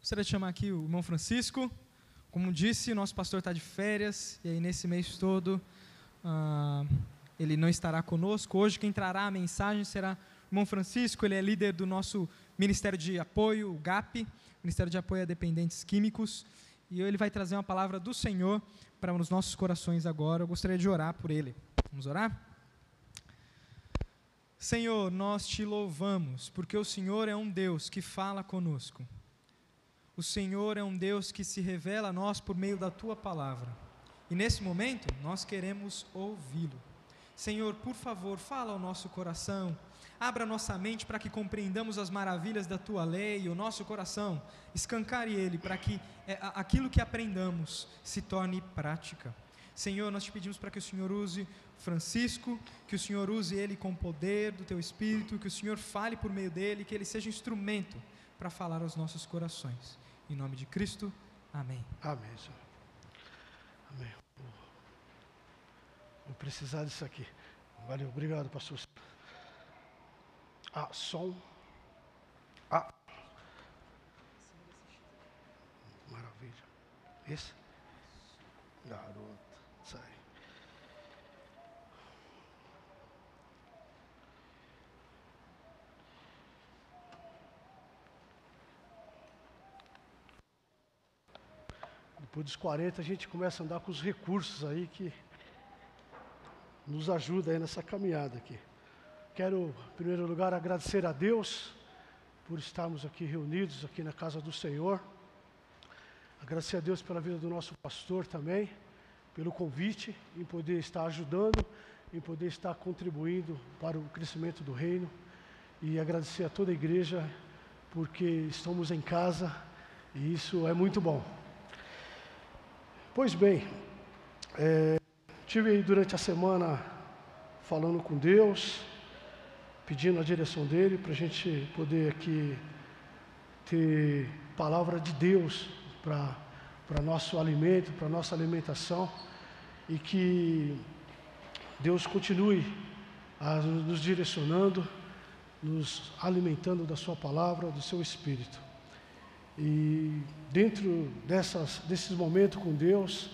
Gostaria de chamar aqui o irmão Francisco. Como disse, nosso pastor está de férias, e aí nesse mês todo uh, ele não estará conosco. Hoje quem trará a mensagem será o irmão Francisco, ele é líder do nosso Ministério de Apoio, o GAP, Ministério de Apoio a Dependentes Químicos, e ele vai trazer uma palavra do Senhor para os nossos corações agora. Eu gostaria de orar por ele. Vamos orar? Senhor, nós te louvamos, porque o Senhor é um Deus que fala conosco. O Senhor é um Deus que se revela a nós por meio da tua palavra. E nesse momento, nós queremos ouvi-lo. Senhor, por favor, fala ao nosso coração, abra nossa mente para que compreendamos as maravilhas da tua lei, o nosso coração, escancare ele para que é, aquilo que aprendamos se torne prática. Senhor, nós te pedimos para que o Senhor use Francisco, que o Senhor use ele com o poder do teu espírito, que o Senhor fale por meio dele, que ele seja instrumento para falar aos nossos corações. Em nome de Cristo, amém. Amém, Senhor. Amém. Vou precisar disso aqui. Valeu, obrigado, pastor. Ah, som. Ah. Maravilha. Esse? Garoto, sai. Depois dos 40 a gente começa a andar com os recursos aí que nos ajuda aí nessa caminhada aqui. Quero, em primeiro lugar, agradecer a Deus por estarmos aqui reunidos aqui na casa do Senhor. Agradecer a Deus pela vida do nosso pastor também, pelo convite em poder estar ajudando, em poder estar contribuindo para o crescimento do reino. E agradecer a toda a igreja porque estamos em casa e isso é muito bom. Pois bem, é, tive durante a semana falando com Deus, pedindo a direção dele para a gente poder aqui ter palavra de Deus para nosso alimento, para nossa alimentação e que Deus continue a nos direcionando, nos alimentando da Sua palavra, do Seu Espírito. E dentro dessas, desses momentos com Deus,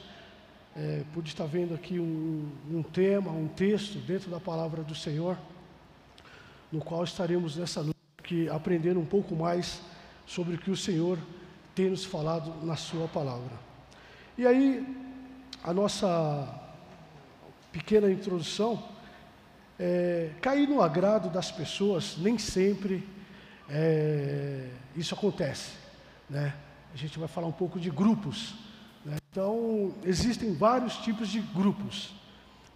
é, pude estar vendo aqui um, um tema, um texto dentro da palavra do Senhor, no qual estaremos nessa noite aqui aprendendo um pouco mais sobre o que o Senhor tem nos falado na Sua palavra. E aí, a nossa pequena introdução, é, cair no agrado das pessoas, nem sempre é, isso acontece né? A gente vai falar um pouco de grupos. Né? Então, existem vários tipos de grupos.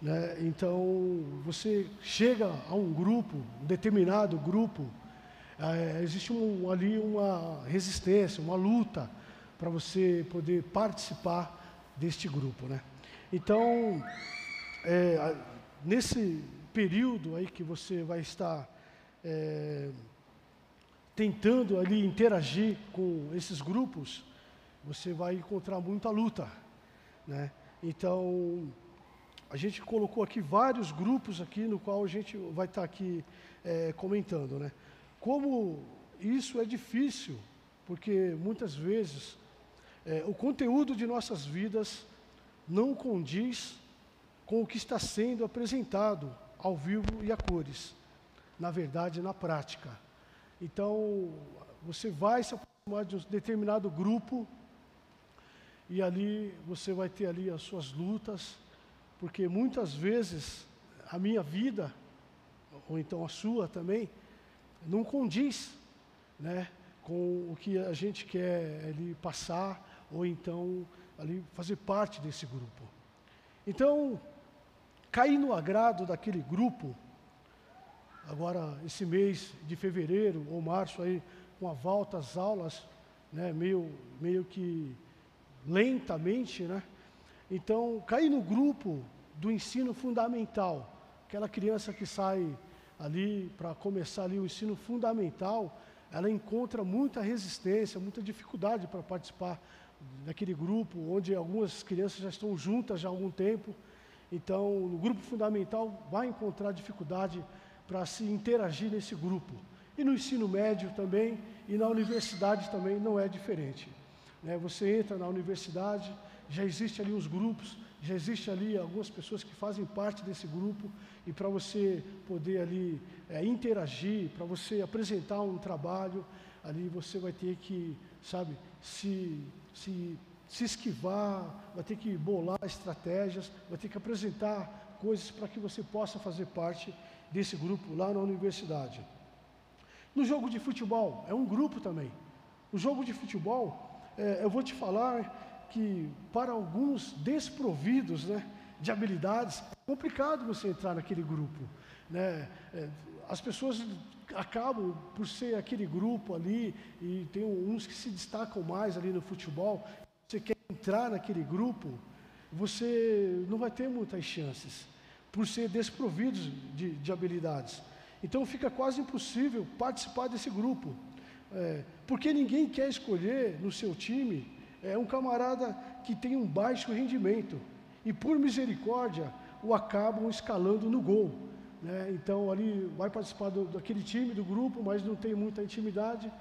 Né? Então, você chega a um grupo, um determinado grupo, é, existe um, ali uma resistência, uma luta para você poder participar deste grupo. Né? Então, é, nesse período aí que você vai estar é, tentando ali interagir com esses grupos, você vai encontrar muita luta, né? Então, a gente colocou aqui vários grupos aqui no qual a gente vai estar aqui é, comentando, né? Como isso é difícil, porque muitas vezes é, o conteúdo de nossas vidas não condiz com o que está sendo apresentado ao vivo e a cores, na verdade, na prática. Então, você vai se aproximar de um determinado grupo e ali você vai ter ali as suas lutas, porque muitas vezes a minha vida, ou então a sua também, não condiz né, com o que a gente quer ali passar, ou então ali fazer parte desse grupo. Então, cair no agrado daquele grupo, agora esse mês de fevereiro ou março aí, com a volta às aulas, né, meio, meio que lentamente, né? Então, cair no grupo do ensino fundamental, aquela criança que sai ali para começar ali o ensino fundamental, ela encontra muita resistência, muita dificuldade para participar daquele grupo, onde algumas crianças já estão juntas já há algum tempo. Então, no grupo fundamental vai encontrar dificuldade para se interagir nesse grupo. E no ensino médio também, E na universidade também não é diferente. Né? Você entra na universidade, já existe ali os grupos, já existe ali algumas pessoas que fazem parte desse grupo e para você poder ali é, interagir, para você apresentar um trabalho, ali você vai ter que, sabe, se, se, se esquivar, vai ter que bolar estratégias, vai ter que apresentar coisas para que você possa fazer parte desse grupo lá na universidade. No jogo de futebol, é um grupo também. O jogo de futebol, é, eu vou te falar que para alguns desprovidos né, de habilidades, é complicado você entrar naquele grupo. Né? É, as pessoas acabam por ser aquele grupo ali, e tem uns que se destacam mais ali no futebol. Você quer entrar naquele grupo, você não vai ter muitas chances, por ser desprovidos de, de habilidades. Então fica quase impossível participar desse grupo, é, porque ninguém quer escolher no seu time é um camarada que tem um baixo rendimento e por misericórdia o acabam escalando no gol. Né? Então ali vai participar do, daquele time, do grupo, mas não tem muita intimidade.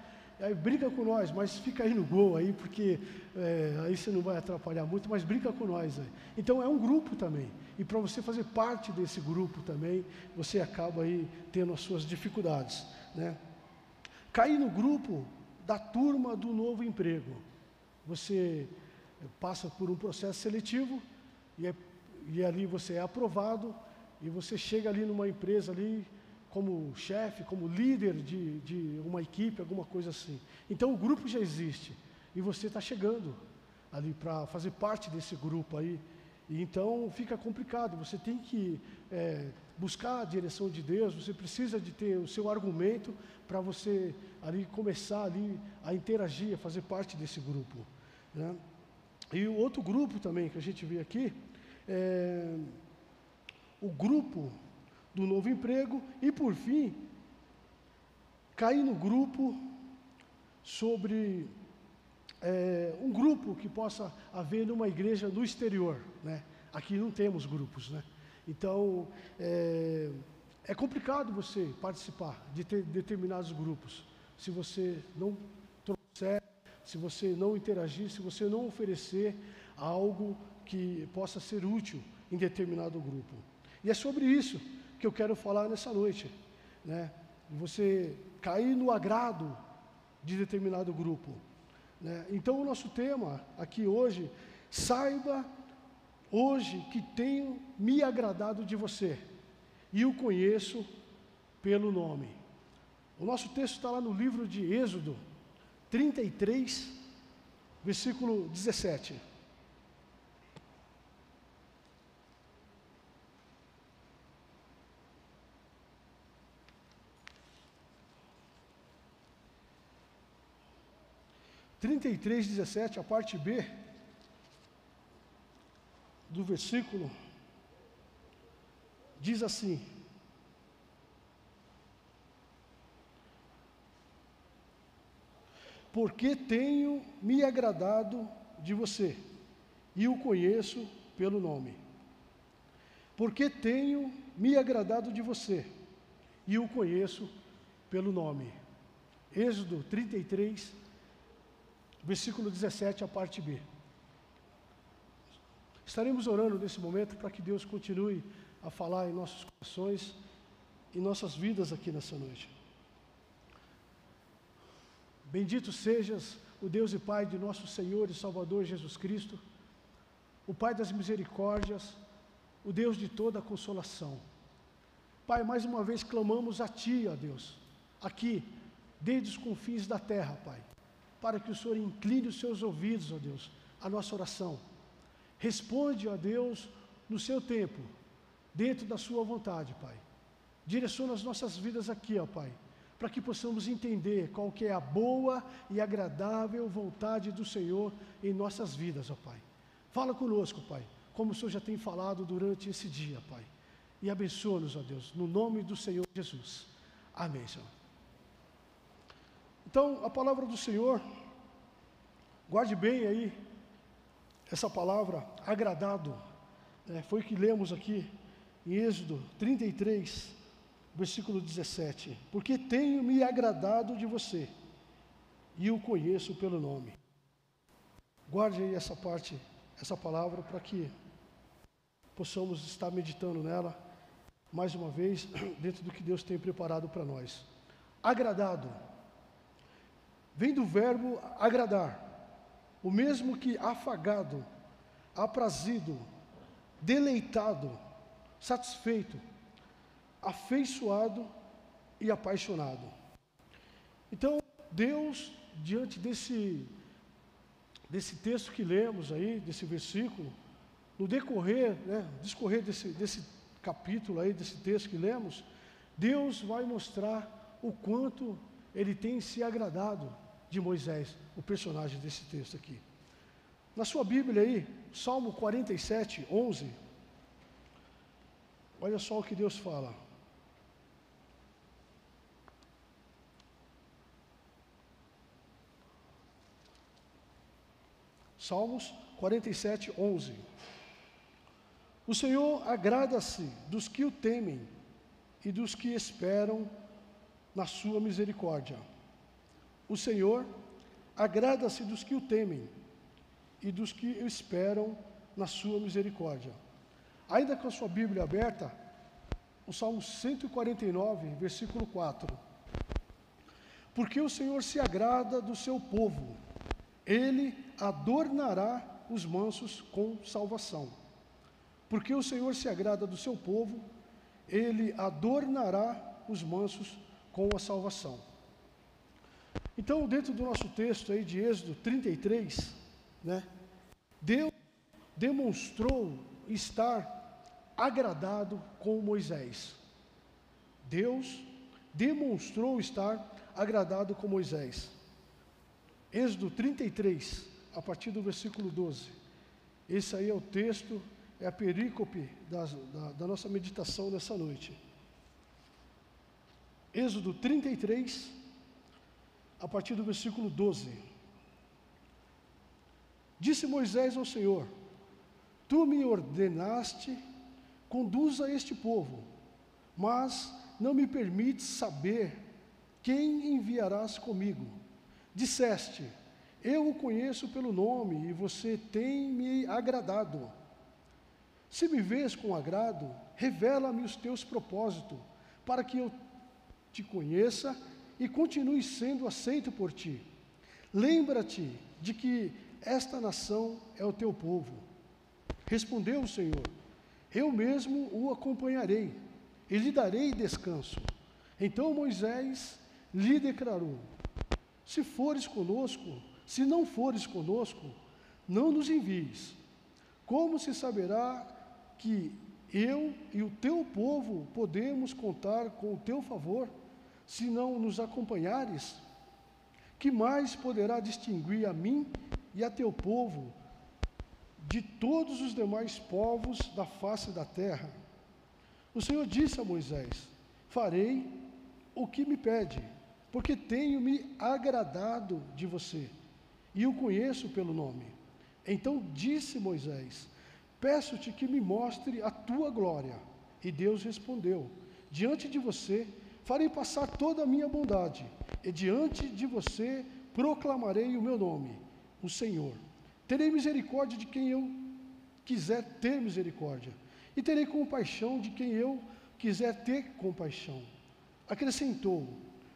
Aí brinca com nós, mas fica aí no gol aí, porque é, aí você não vai atrapalhar muito, mas brinca com nós aí. Então é um grupo também. E para você fazer parte desse grupo também, você acaba aí tendo as suas dificuldades. Né? Cair no grupo da turma do novo emprego. Você passa por um processo seletivo e, é, e ali você é aprovado e você chega ali numa empresa ali como chefe, como líder de, de uma equipe, alguma coisa assim. Então o grupo já existe e você está chegando ali para fazer parte desse grupo aí. E então fica complicado. Você tem que é, buscar a direção de Deus. Você precisa de ter o seu argumento para você ali começar ali a interagir, a fazer parte desse grupo. Né? E o outro grupo também que a gente vê aqui é o grupo do novo emprego e por fim cair no grupo sobre é, um grupo que possa haver numa igreja no exterior, né? Aqui não temos grupos, né? Então é, é complicado você participar de ter determinados grupos se você não trouxer, se você não interagir, se você não oferecer algo que possa ser útil em determinado grupo. E é sobre isso que eu quero falar nessa noite, né? Você cair no agrado de determinado grupo. Né? Então, o nosso tema aqui hoje, saiba hoje que tenho me agradado de você e o conheço pelo nome. O nosso texto está lá no livro de Êxodo 33, versículo 17. 33, 17, a parte B do versículo, diz assim: Porque tenho me agradado de você, e o conheço pelo nome. Porque tenho me agradado de você, e o conheço pelo nome. Êxodo 33, versículo 17, a parte B. Estaremos orando nesse momento para que Deus continue a falar em nossos corações e nossas vidas aqui nessa noite. Bendito sejas o Deus e Pai de nosso Senhor e Salvador Jesus Cristo, o Pai das misericórdias, o Deus de toda a consolação. Pai, mais uma vez clamamos a Ti, ó Deus, aqui, desde os confins da terra, Pai para que o Senhor incline os seus ouvidos, ó Deus, à nossa oração. Responde, ó Deus, no seu tempo, dentro da sua vontade, Pai. Direciona as nossas vidas aqui, ó Pai, para que possamos entender qual que é a boa e agradável vontade do Senhor em nossas vidas, ó Pai. Fala conosco, Pai, como o Senhor já tem falado durante esse dia, Pai. E abençoa-nos, ó Deus, no nome do Senhor Jesus. Amém, Senhor. Então, a palavra do Senhor, guarde bem aí essa palavra, agradado, né, foi o que lemos aqui em Êxodo 33, versículo 17: Porque tenho me agradado de você, e o conheço pelo nome. Guarde aí essa parte, essa palavra, para que possamos estar meditando nela mais uma vez, dentro do que Deus tem preparado para nós. Agradado. Vem do verbo agradar, o mesmo que afagado, aprazido, deleitado, satisfeito, afeiçoado e apaixonado. Então, Deus, diante desse, desse texto que lemos aí, desse versículo, no decorrer, né, discorrer desse, desse capítulo aí, desse texto que lemos, Deus vai mostrar o quanto ele tem se agradado de Moisés, o personagem desse texto aqui. Na sua Bíblia aí, Salmo 47, 11, olha só o que Deus fala. Salmos 47, 11. O Senhor agrada-se dos que o temem e dos que esperam na sua misericórdia. O Senhor agrada-se dos que o temem e dos que esperam na sua misericórdia. Ainda com a sua Bíblia aberta, o Salmo 149, versículo 4. Porque o Senhor se agrada do seu povo, ele adornará os mansos com salvação. Porque o Senhor se agrada do seu povo, ele adornará os mansos com a salvação. Então, dentro do nosso texto aí de Êxodo 33, né, Deus demonstrou estar agradado com Moisés. Deus demonstrou estar agradado com Moisés. Êxodo 33, a partir do versículo 12. Esse aí é o texto, é a perícope da, da, da nossa meditação nessa noite. Êxodo 33, a partir do versículo 12. Disse Moisés ao Senhor: Tu me ordenaste, conduza este povo, mas não me permites saber quem enviarás comigo. Disseste: Eu o conheço pelo nome e você tem me agradado. Se me vês com agrado, revela-me os teus propósitos, para que eu te conheça e continue sendo aceito por ti. Lembra-te de que esta nação é o teu povo. Respondeu o Senhor: Eu mesmo o acompanharei e lhe darei descanso. Então Moisés lhe declarou: Se fores conosco, se não fores conosco, não nos envies. Como se saberá que eu e o teu povo podemos contar com o teu favor? Se não nos acompanhares? Que mais poderá distinguir a mim e a teu povo de todos os demais povos da face da terra? O Senhor disse a Moisés: Farei o que me pede, porque tenho me agradado de você e o conheço pelo nome. Então disse Moisés: Peço-te que me mostre a tua glória. E Deus respondeu: Diante de você farei passar toda a minha bondade, e diante de você proclamarei o meu nome, o Senhor. Terei misericórdia de quem eu quiser ter misericórdia, e terei compaixão de quem eu quiser ter compaixão. Acrescentou: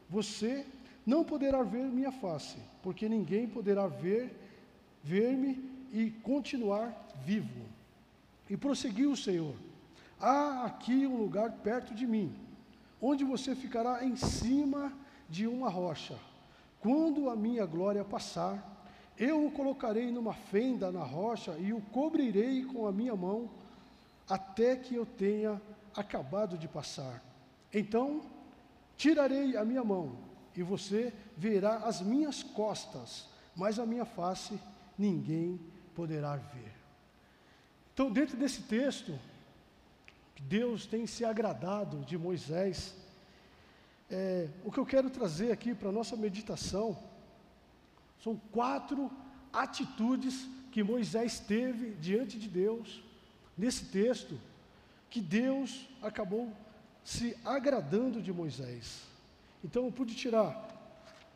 Você não poderá ver minha face, porque ninguém poderá ver ver-me e continuar vivo. E prosseguiu o Senhor: Há aqui um lugar perto de mim onde você ficará em cima de uma rocha. Quando a minha glória passar, eu o colocarei numa fenda na rocha e o cobrirei com a minha mão, até que eu tenha acabado de passar. Então, tirarei a minha mão, e você verá as minhas costas, mas a minha face ninguém poderá ver. Então, dentro desse texto, Deus tem se agradado de Moisés. É, o que eu quero trazer aqui para a nossa meditação são quatro atitudes que Moisés teve diante de Deus, nesse texto, que Deus acabou se agradando de Moisés. Então eu pude tirar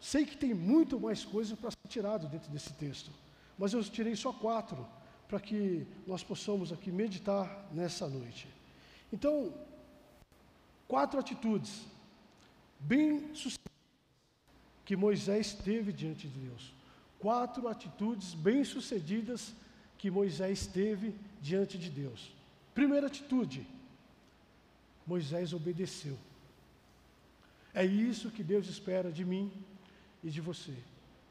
Sei que tem muito mais coisas para ser tirado dentro desse texto, mas eu tirei só quatro para que nós possamos aqui meditar nessa noite. Então, quatro atitudes bem sucedidas que Moisés teve diante de Deus. Quatro atitudes bem sucedidas que Moisés teve diante de Deus. Primeira atitude, Moisés obedeceu. É isso que Deus espera de mim e de você.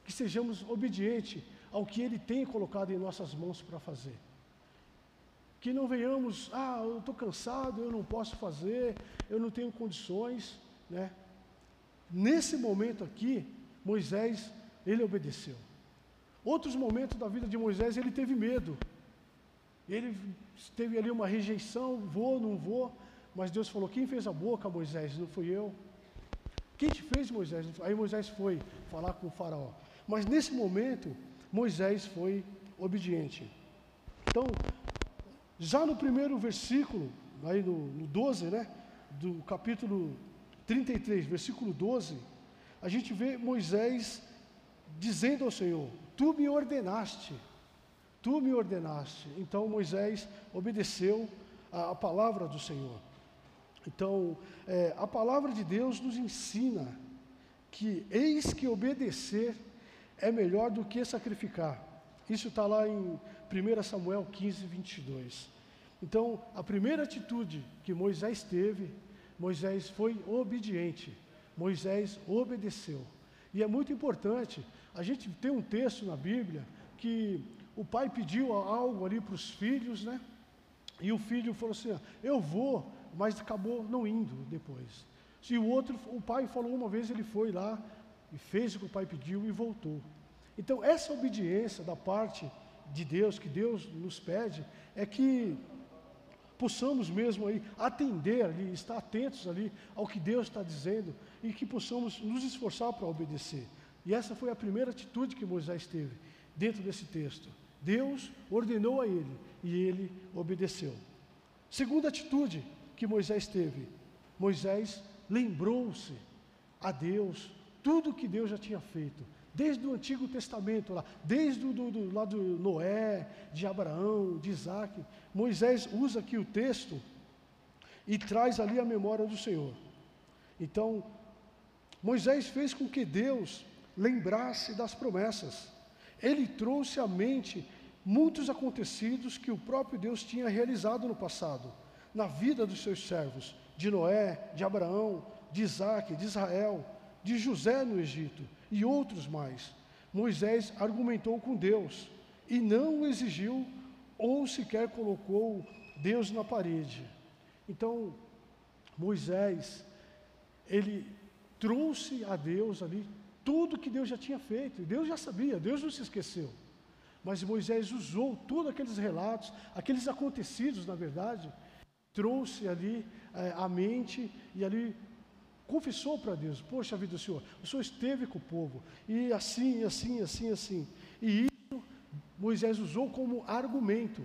Que sejamos obedientes ao que Ele tem colocado em nossas mãos para fazer. Que não venhamos, ah, eu estou cansado, eu não posso fazer, eu não tenho condições, né? Nesse momento aqui, Moisés, ele obedeceu. Outros momentos da vida de Moisés, ele teve medo. Ele teve ali uma rejeição, vou, não vou, mas Deus falou: quem fez a boca, Moisés? Não fui eu. Quem te fez, Moisés? Aí Moisés foi falar com o faraó. Mas nesse momento, Moisés foi obediente. Então, já no primeiro versículo, aí no, no 12, né, do capítulo 33, versículo 12, a gente vê Moisés dizendo ao Senhor: Tu me ordenaste, tu me ordenaste. Então Moisés obedeceu a, a palavra do Senhor. Então, é, a palavra de Deus nos ensina que eis que obedecer é melhor do que sacrificar. Isso está lá em 1 Samuel 15, 22. Então, a primeira atitude que Moisés teve, Moisés foi obediente. Moisés obedeceu. E é muito importante, a gente tem um texto na Bíblia que o pai pediu algo ali para os filhos, né? E o filho falou assim: Eu vou, mas acabou não indo depois. Se o outro, o pai falou uma vez, ele foi lá e fez o que o pai pediu e voltou. Então, essa obediência da parte de Deus, que Deus nos pede, é que possamos mesmo aí atender ali, estar atentos ali ao que Deus está dizendo e que possamos nos esforçar para obedecer. E essa foi a primeira atitude que Moisés teve dentro desse texto. Deus ordenou a ele e ele obedeceu. Segunda atitude que Moisés teve: Moisés lembrou-se a Deus tudo que Deus já tinha feito, desde o Antigo Testamento, lá, desde o do, do, lá do Noé, de Abraão, de Isaac. Moisés usa aqui o texto e traz ali a memória do Senhor. Então, Moisés fez com que Deus lembrasse das promessas. Ele trouxe à mente muitos acontecidos que o próprio Deus tinha realizado no passado, na vida dos seus servos, de Noé, de Abraão, de Isaac, de Israel, de José no Egito e outros mais. Moisés argumentou com Deus e não exigiu ou sequer colocou Deus na parede. Então, Moisés, ele trouxe a Deus ali tudo que Deus já tinha feito. Deus já sabia, Deus não se esqueceu. Mas Moisés usou todos aqueles relatos, aqueles acontecidos, na verdade, trouxe ali é, a mente e ali confessou para Deus: Poxa vida, Senhor, o Senhor esteve com o povo, e assim, assim, assim, assim. E isso Moisés usou como argumento.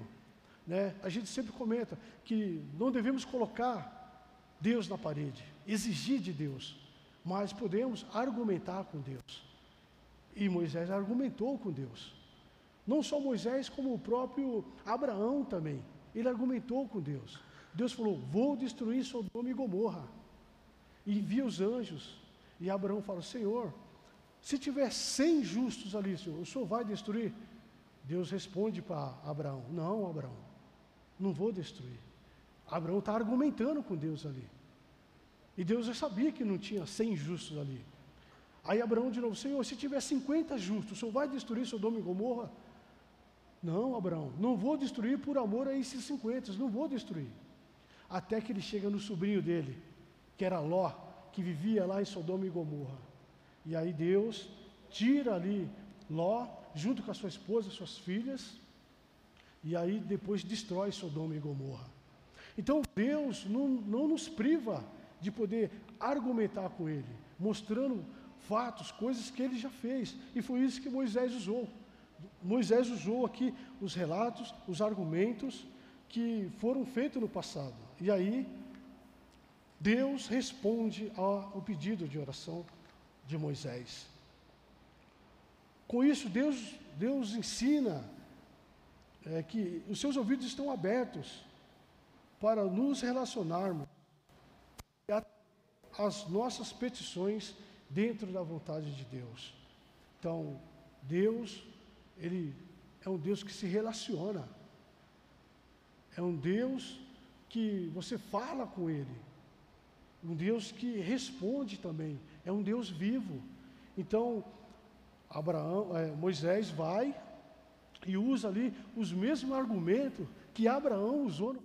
Né? A gente sempre comenta que não devemos colocar Deus na parede, exigir de Deus mas podemos argumentar com Deus. E Moisés argumentou com Deus. Não só Moisés, como o próprio Abraão também. Ele argumentou com Deus. Deus falou: Vou destruir Sodoma e Gomorra. E envia os anjos. E Abraão fala: Senhor, se tiver cem justos ali, Senhor, o Senhor vai destruir? Deus responde para Abraão: Não, Abraão, não vou destruir. Abraão está argumentando com Deus ali. E Deus já sabia que não tinha 100 justos ali. Aí Abraão de novo, Senhor, se tiver 50 justos, o Senhor vai destruir Sodoma e Gomorra? Não, Abraão, não vou destruir por amor a esses 50, não vou destruir. Até que ele chega no sobrinho dele, que era Ló, que vivia lá em Sodoma e Gomorra. E aí Deus tira ali Ló, junto com a sua esposa, suas filhas, e aí depois destrói Sodoma e Gomorra. Então Deus não, não nos priva de poder argumentar com ele, mostrando fatos, coisas que ele já fez. E foi isso que Moisés usou. Moisés usou aqui os relatos, os argumentos que foram feitos no passado. E aí, Deus responde ao pedido de oração de Moisés. Com isso, Deus, Deus ensina é, que os seus ouvidos estão abertos para nos relacionarmos as nossas petições dentro da vontade de Deus. Então, Deus, Ele é um Deus que se relaciona, é um Deus que você fala com Ele, um Deus que responde também, é um Deus vivo. Então, Abraão, é, Moisés vai e usa ali os mesmos argumentos que Abraão usou.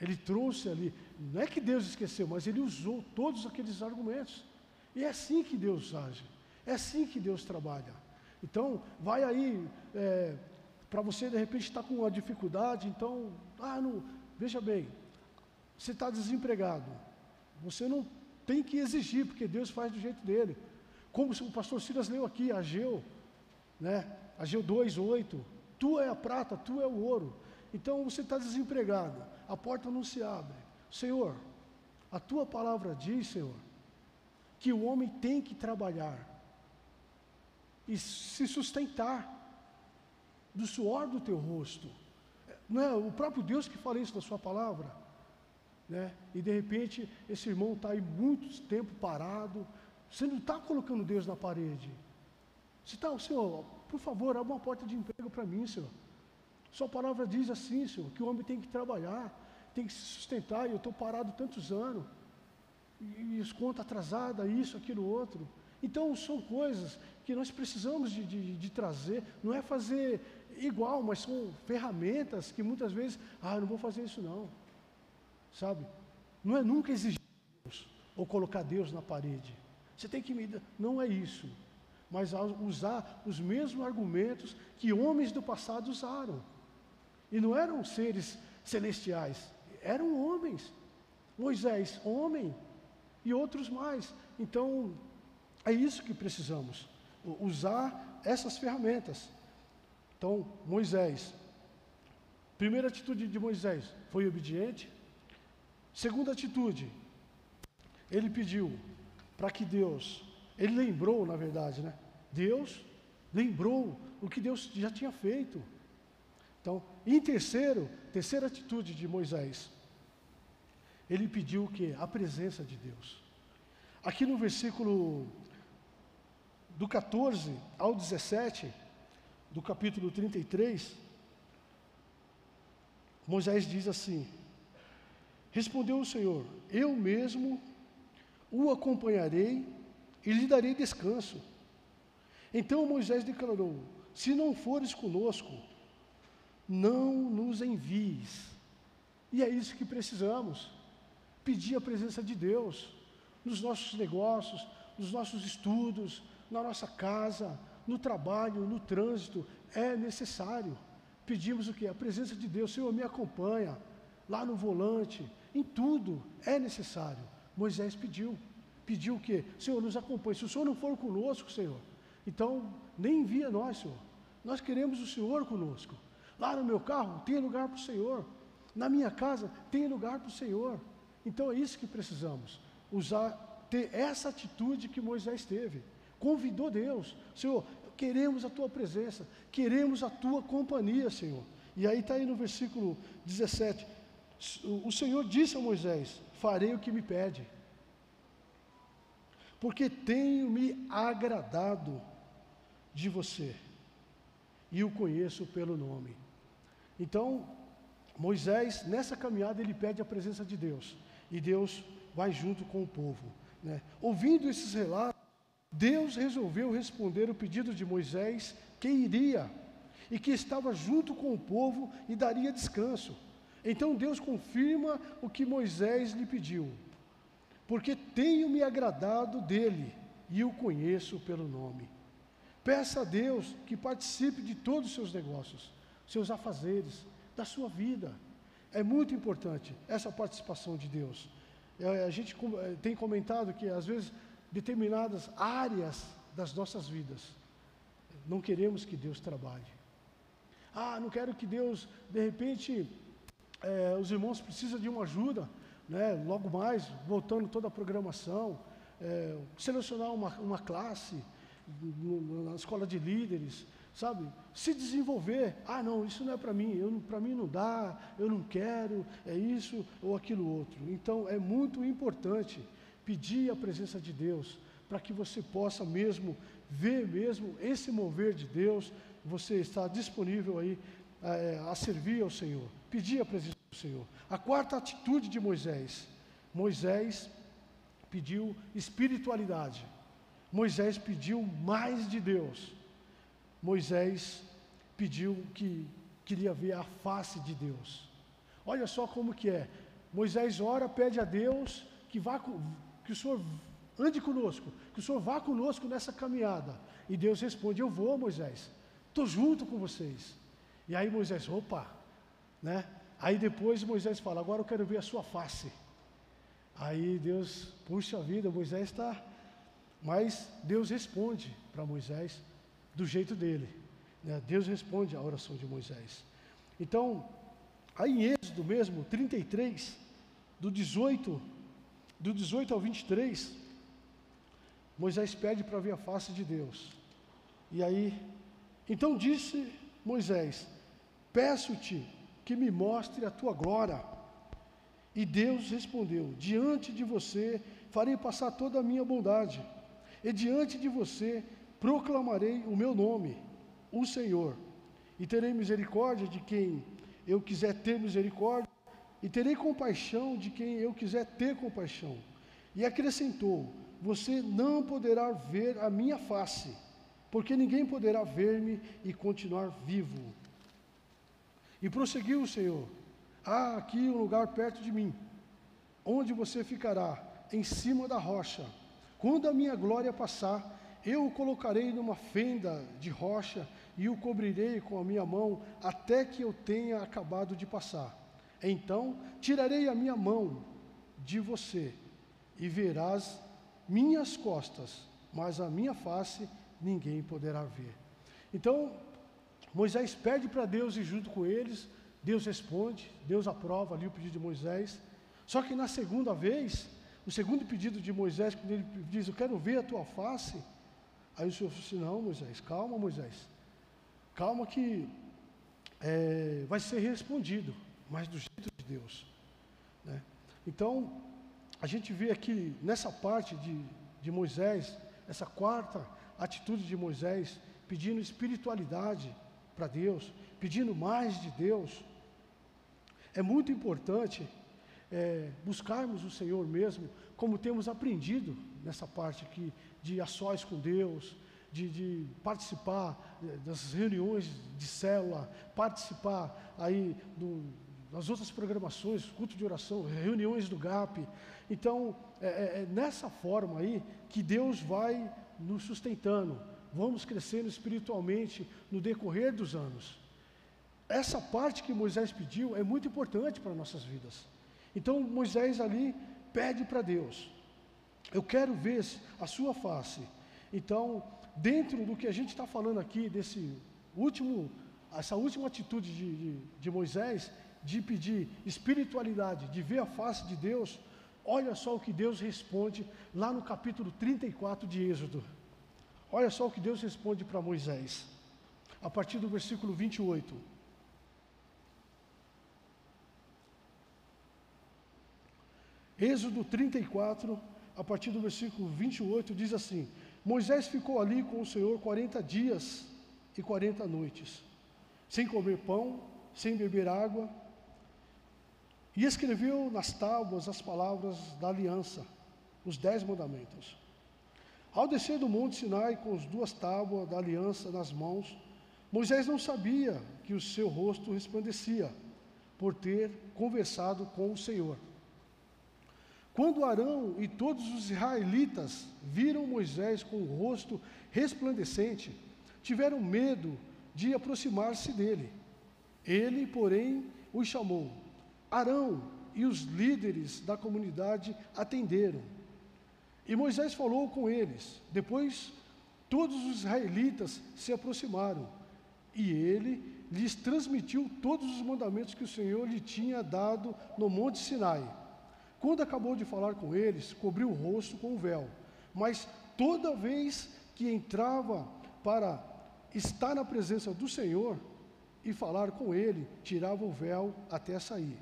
Ele trouxe ali, não é que Deus esqueceu, mas ele usou todos aqueles argumentos. E é assim que Deus age, é assim que Deus trabalha. Então, vai aí, é, para você de repente estar tá com uma dificuldade, então, ah, não, veja bem, você está desempregado, você não tem que exigir, porque Deus faz do jeito dele. Como o pastor Silas leu aqui, Ageu, né? Ageu 2, 8. Tu é a prata, tu é o ouro. Então você está desempregado, a porta não se abre. Senhor, a tua palavra diz, Senhor, que o homem tem que trabalhar e se sustentar do suor do teu rosto. Não é o próprio Deus que fala isso na sua palavra? Né? E de repente esse irmão está aí muito tempo parado, você não está colocando Deus na parede. Você está, Senhor, por favor, abra uma porta de emprego para mim, Senhor. Sua palavra diz assim, Senhor, que o homem tem que trabalhar, tem que se sustentar, e eu estou parado tantos anos, e, e as contas atrasadas, isso, aquilo, outro. Então, são coisas que nós precisamos de, de, de, trazer, não é fazer igual, mas são ferramentas que muitas vezes, ah, eu não vou fazer isso não, sabe? Não é nunca exigir Deus, ou colocar Deus na parede. Você tem que me. Não é isso mas usar os mesmos argumentos que homens do passado usaram. E não eram seres celestiais, eram homens. Moisés, homem, e outros mais. Então, é isso que precisamos, usar essas ferramentas. Então, Moisés, primeira atitude de Moisés, foi obediente. Segunda atitude, ele pediu para que Deus ele lembrou, na verdade, né? Deus lembrou o que Deus já tinha feito. Então, em terceiro, terceira atitude de Moisés, ele pediu o que? A presença de Deus. Aqui no versículo do 14 ao 17, do capítulo 33, Moisés diz assim: Respondeu o Senhor: Eu mesmo o acompanharei e lhe darei descanso. Então Moisés declarou: Se não fores conosco, não nos envies. E é isso que precisamos: pedir a presença de Deus nos nossos negócios, nos nossos estudos, na nossa casa, no trabalho, no trânsito. É necessário. Pedimos o que? A presença de Deus. Senhor, me acompanha. Lá no volante, em tudo é necessário. Moisés pediu pediu o quê? Senhor, nos acompanhe. Se o Senhor não for conosco, Senhor, então nem envia nós, Senhor. Nós queremos o Senhor conosco. Lá no meu carro, tem lugar para o Senhor. Na minha casa, tem lugar para o Senhor. Então é isso que precisamos. Usar, ter essa atitude que Moisés teve. Convidou Deus. Senhor, queremos a tua presença, queremos a tua companhia, Senhor. E aí está aí no versículo 17: o Senhor disse a Moisés: Farei o que me pede porque tenho me agradado de você e o conheço pelo nome. Então, Moisés, nessa caminhada, ele pede a presença de Deus e Deus vai junto com o povo. Né? Ouvindo esses relatos, Deus resolveu responder o pedido de Moisés que iria e que estava junto com o povo e daria descanso. Então Deus confirma o que Moisés lhe pediu porque tenho me agradado dele e o conheço pelo nome. Peça a Deus que participe de todos os seus negócios, seus afazeres, da sua vida. É muito importante essa participação de Deus. É, a gente é, tem comentado que às vezes determinadas áreas das nossas vidas não queremos que Deus trabalhe. Ah, não quero que Deus, de repente, é, os irmãos precisam de uma ajuda né, logo mais, voltando toda a programação, é, selecionar uma, uma classe, na escola de líderes, sabe? Se desenvolver. Ah, não, isso não é para mim, para mim não dá, eu não quero, é isso ou aquilo outro. Então é muito importante pedir a presença de Deus para que você possa mesmo ver mesmo esse mover de Deus. Você está disponível aí é, a servir ao Senhor, pedir a presença do Senhor. A quarta atitude de Moisés: Moisés pediu espiritualidade. Moisés pediu mais de Deus. Moisés pediu que queria ver a face de Deus. Olha só como que é. Moisés ora, pede a Deus que vá que o Senhor ande conosco, que o Senhor vá conosco nessa caminhada. E Deus responde: Eu vou, Moisés. Estou junto com vocês. E aí Moisés, opa, né? Aí depois Moisés fala: Agora eu quero ver a sua face. Aí Deus, puxa vida, Moisés está. Mas Deus responde para Moisés do jeito dele. Né? Deus responde à oração de Moisés. Então, aí em Êxodo mesmo, 33, do 18, do 18 ao 23, Moisés pede para ver a face de Deus. E aí, então disse Moisés: Peço-te que me mostre a tua glória. E Deus respondeu: Diante de você farei passar toda a minha bondade, e diante de você proclamarei o meu nome, o Senhor. E terei misericórdia de quem eu quiser ter misericórdia, e terei compaixão de quem eu quiser ter compaixão. E acrescentou: Você não poderá ver a minha face, porque ninguém poderá ver-me e continuar vivo. E prosseguiu o Senhor: Há aqui um lugar perto de mim, onde você ficará, em cima da rocha. Quando a minha glória passar, eu o colocarei numa fenda de rocha e o cobrirei com a minha mão até que eu tenha acabado de passar. Então tirarei a minha mão de você e verás minhas costas, mas a minha face ninguém poderá ver. Então Moisés pede para Deus ir junto com eles, Deus responde, Deus aprova ali o pedido de Moisés. Só que na segunda vez, o segundo pedido de Moisés, quando ele diz: Eu quero ver a tua face. Aí o Senhor falou assim: Não, Moisés, calma, Moisés. Calma que é, vai ser respondido, mas do jeito de Deus. Né? Então, a gente vê aqui nessa parte de, de Moisés, essa quarta atitude de Moisés, pedindo espiritualidade para Deus, pedindo mais de Deus. É muito importante é, buscarmos o Senhor mesmo, como temos aprendido nessa parte aqui, de ações com Deus, de, de, participar é, das reuniões de célula, participar aí do, das outras programações, culto de oração, reuniões do GAP. Então, é, é, é nessa forma aí que Deus vai nos sustentando, vamos crescendo espiritualmente no decorrer dos anos. Essa parte que Moisés pediu é muito importante para nossas vidas. Então Moisés ali pede para Deus: Eu quero ver a sua face. Então, dentro do que a gente está falando aqui, desse último, essa última atitude de, de, de Moisés, de pedir espiritualidade, de ver a face de Deus, olha só o que Deus responde lá no capítulo 34 de Êxodo. Olha só o que Deus responde para Moisés, a partir do versículo 28. Êxodo 34, a partir do versículo 28, diz assim: Moisés ficou ali com o Senhor 40 dias e 40 noites, sem comer pão, sem beber água, e escreveu nas tábuas as palavras da aliança, os dez mandamentos. Ao descer do monte Sinai com as duas tábuas da aliança nas mãos, Moisés não sabia que o seu rosto resplandecia, por ter conversado com o Senhor. Quando Arão e todos os israelitas viram Moisés com o rosto resplandecente, tiveram medo de aproximar-se dele. Ele, porém, os chamou. Arão e os líderes da comunidade atenderam. E Moisés falou com eles. Depois, todos os israelitas se aproximaram. E ele lhes transmitiu todos os mandamentos que o Senhor lhe tinha dado no Monte Sinai. Quando acabou de falar com eles, cobriu o rosto com o véu. Mas toda vez que entrava para estar na presença do Senhor e falar com ele, tirava o véu até sair.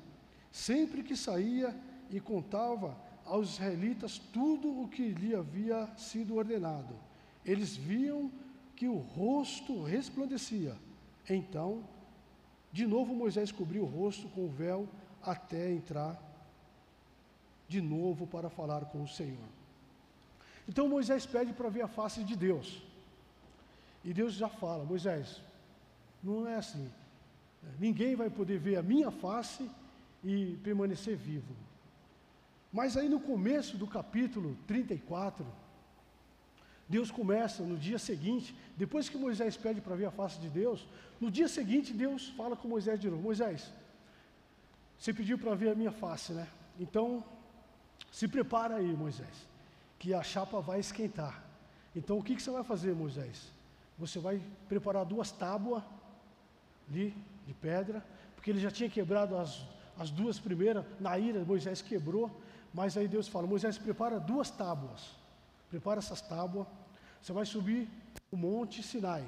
Sempre que saía e contava aos israelitas tudo o que lhe havia sido ordenado, eles viam que o rosto resplandecia. Então, de novo Moisés cobriu o rosto com o véu até entrar de novo para falar com o Senhor. Então Moisés pede para ver a face de Deus. E Deus já fala: Moisés, não é assim. Ninguém vai poder ver a minha face e permanecer vivo. Mas aí no começo do capítulo 34, Deus começa no dia seguinte, depois que Moisés pede para ver a face de Deus, no dia seguinte Deus fala com Moisés de novo: Moisés, você pediu para ver a minha face, né? Então, se prepara aí, Moisés, que a chapa vai esquentar. Então, o que, que você vai fazer, Moisés? Você vai preparar duas tábuas ali de pedra, porque ele já tinha quebrado as, as duas primeiras, na ira Moisés quebrou, mas aí Deus fala: Moisés, prepara duas tábuas, prepara essas tábuas, você vai subir o monte Sinai.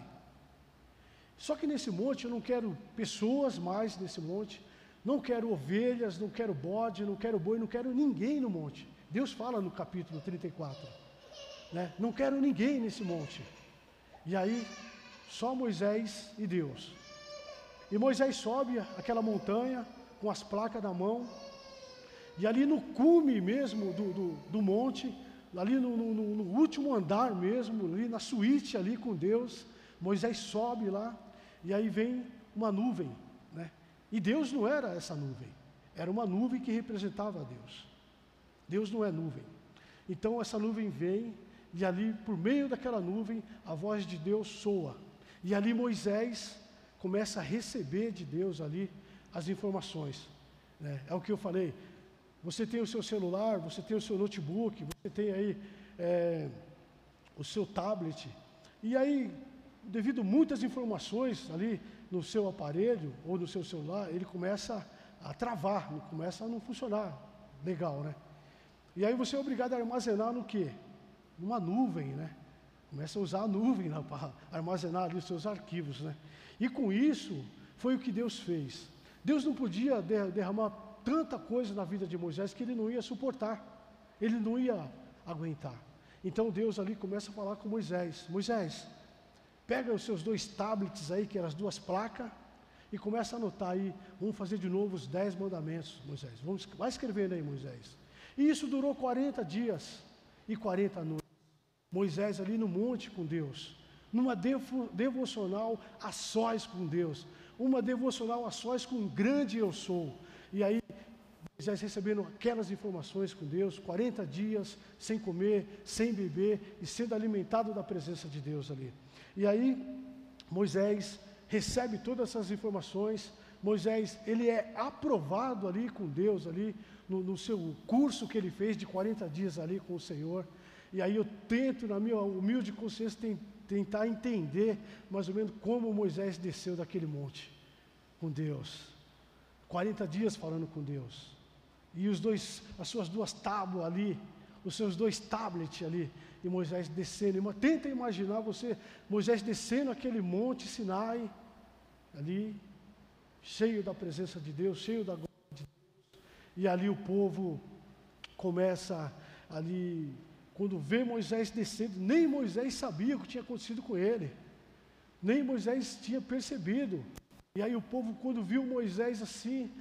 Só que nesse monte eu não quero pessoas mais nesse monte, não quero ovelhas, não quero bode, não quero boi, não quero ninguém no monte. Deus fala no capítulo 34. Né? Não quero ninguém nesse monte. E aí, só Moisés e Deus. E Moisés sobe aquela montanha com as placas na mão. E ali no cume mesmo do, do, do monte, ali no, no, no, último andar mesmo, ali na suíte ali com Deus, Moisés sobe lá. E aí vem uma nuvem e Deus não era essa nuvem, era uma nuvem que representava a Deus. Deus não é nuvem. Então essa nuvem vem, e ali, por meio daquela nuvem, a voz de Deus soa. E ali Moisés começa a receber de Deus ali as informações. Né? É o que eu falei. Você tem o seu celular, você tem o seu notebook, você tem aí é, o seu tablet. E aí, devido a muitas informações ali, no seu aparelho ou no seu celular, ele começa a travar, começa a não funcionar legal, né? E aí você é obrigado a armazenar no quê? Numa nuvem, né? Começa a usar a nuvem né, para armazenar ali os seus arquivos, né? E com isso, foi o que Deus fez. Deus não podia derramar tanta coisa na vida de Moisés que ele não ia suportar, ele não ia aguentar. Então Deus ali começa a falar com Moisés: Moisés, Pega os seus dois tablets aí, que eram as duas placas, e começa a anotar aí, vamos fazer de novo os dez mandamentos, Moisés. Vamos, vai escrevendo aí, Moisés. E isso durou 40 dias e 40 noites. Moisés ali no monte com Deus, numa devo, devocional a sós com Deus, uma devocional a sós com um grande eu sou. E aí, Moisés recebendo aquelas informações com Deus, 40 dias sem comer, sem beber e sendo alimentado da presença de Deus ali. E aí, Moisés recebe todas essas informações. Moisés, ele é aprovado ali com Deus, ali no, no, seu curso que ele fez de 40 dias ali com o Senhor. E aí eu tento, na minha humilde consciência, tentar entender mais ou menos como Moisés desceu daquele monte com Deus. 40 dias falando com Deus. E os dois, as suas duas tábuas ali, os seus dois tablets ali, e Moisés descendo. Tenta imaginar você, Moisés descendo aquele monte Sinai, ali, cheio da presença de Deus, cheio da glória de Deus. E ali o povo começa ali, quando vê Moisés descendo, nem Moisés sabia o que tinha acontecido com ele, nem Moisés tinha percebido. E aí o povo, quando viu Moisés assim,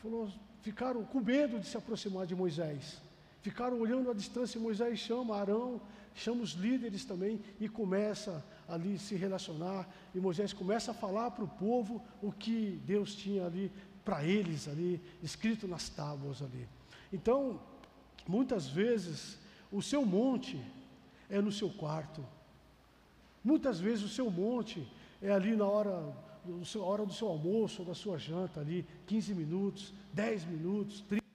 falou, ficaram com medo de se aproximar de Moisés. Ficaram olhando à distância, Moisés chama Arão, chama os líderes também e começa ali se relacionar. E Moisés começa a falar para o povo o que Deus tinha ali para eles ali, escrito nas tábuas ali. Então, muitas vezes, o seu monte é no seu quarto. Muitas vezes o seu monte é ali na hora, no seu, hora do seu almoço ou da sua janta ali, 15 minutos, 10 minutos, 30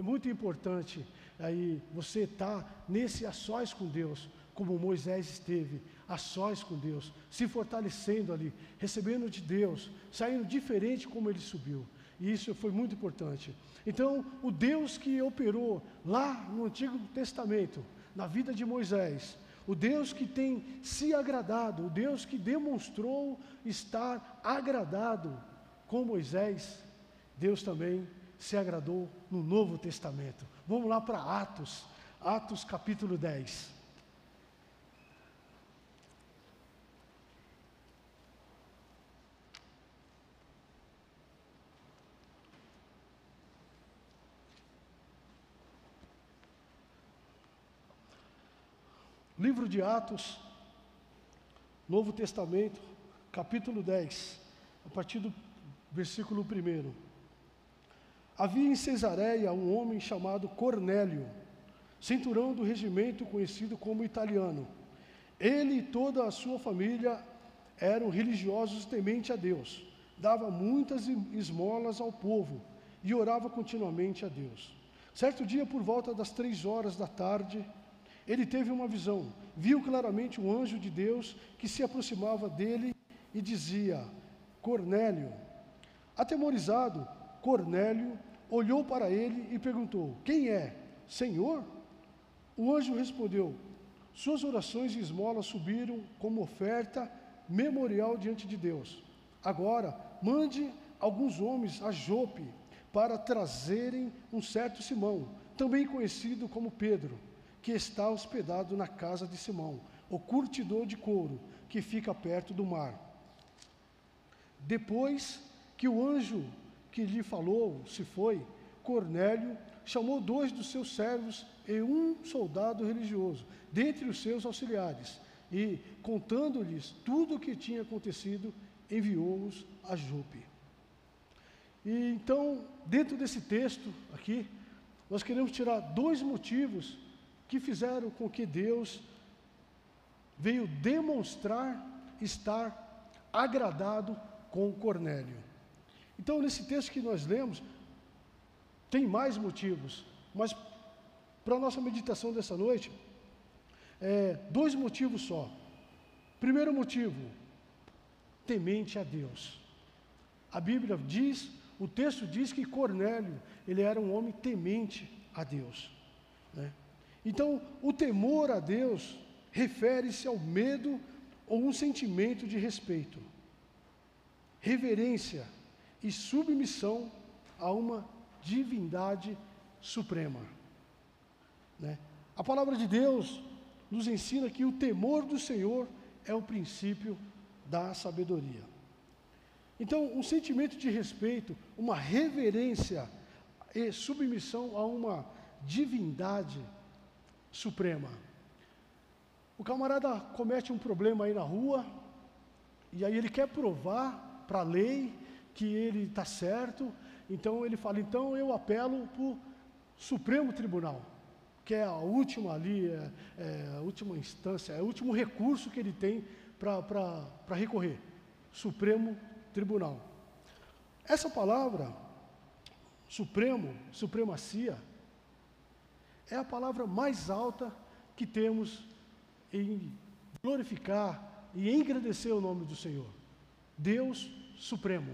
é muito importante aí você estar tá nesse a sós com Deus, como Moisés esteve, a sós com Deus, se fortalecendo ali, recebendo de Deus, saindo diferente como ele subiu. E isso foi muito importante. Então, o Deus que operou lá no Antigo Testamento, na vida de Moisés, o Deus que tem se agradado, o Deus que demonstrou estar agradado com Moisés, Deus também se agradou no Novo Testamento. Vamos lá para Atos, Atos capítulo 10. Livro de Atos, Novo Testamento, capítulo 10, a partir do versículo 1. Havia em Cesareia um homem chamado Cornélio, cinturão do regimento conhecido como italiano. Ele e toda a sua família eram religiosos temente a Deus, dava muitas esmolas ao povo e orava continuamente a Deus. Certo dia, por volta das três horas da tarde, ele teve uma visão, viu claramente um anjo de Deus que se aproximava dele e dizia: Cornélio. Atemorizado, Cornélio olhou para ele e perguntou: Quem é? Senhor? O anjo respondeu: Suas orações e esmolas subiram como oferta memorial diante de Deus. Agora, mande alguns homens a Jope para trazerem um certo Simão, também conhecido como Pedro que está hospedado na casa de Simão, o curtidor de couro, que fica perto do mar. Depois que o anjo que lhe falou se foi, Cornélio chamou dois dos seus servos e um soldado religioso, dentre os seus auxiliares, e, contando-lhes tudo o que tinha acontecido, enviou-os a Jope. E então, dentro desse texto aqui, nós queremos tirar dois motivos que fizeram com que Deus veio demonstrar estar agradado com Cornélio. Então, nesse texto que nós lemos, tem mais motivos, mas para a nossa meditação dessa noite, é, dois motivos só. Primeiro motivo, temente a Deus. A Bíblia diz, o texto diz que Cornélio, ele era um homem temente a Deus. Né? Então, o temor a Deus refere-se ao medo ou um sentimento de respeito, reverência e submissão a uma divindade suprema. Né? A palavra de Deus nos ensina que o temor do Senhor é o princípio da sabedoria. Então, um sentimento de respeito, uma reverência e submissão a uma divindade suprema. O camarada comete um problema aí na rua, e aí ele quer provar para a lei que ele está certo, então ele fala, então eu apelo para o Supremo Tribunal, que é a última ali, é, é a última instância, é o último recurso que ele tem para recorrer. Supremo Tribunal. Essa palavra, Supremo, supremacia, é a palavra mais alta que temos em glorificar e engrandecer o nome do Senhor. Deus Supremo.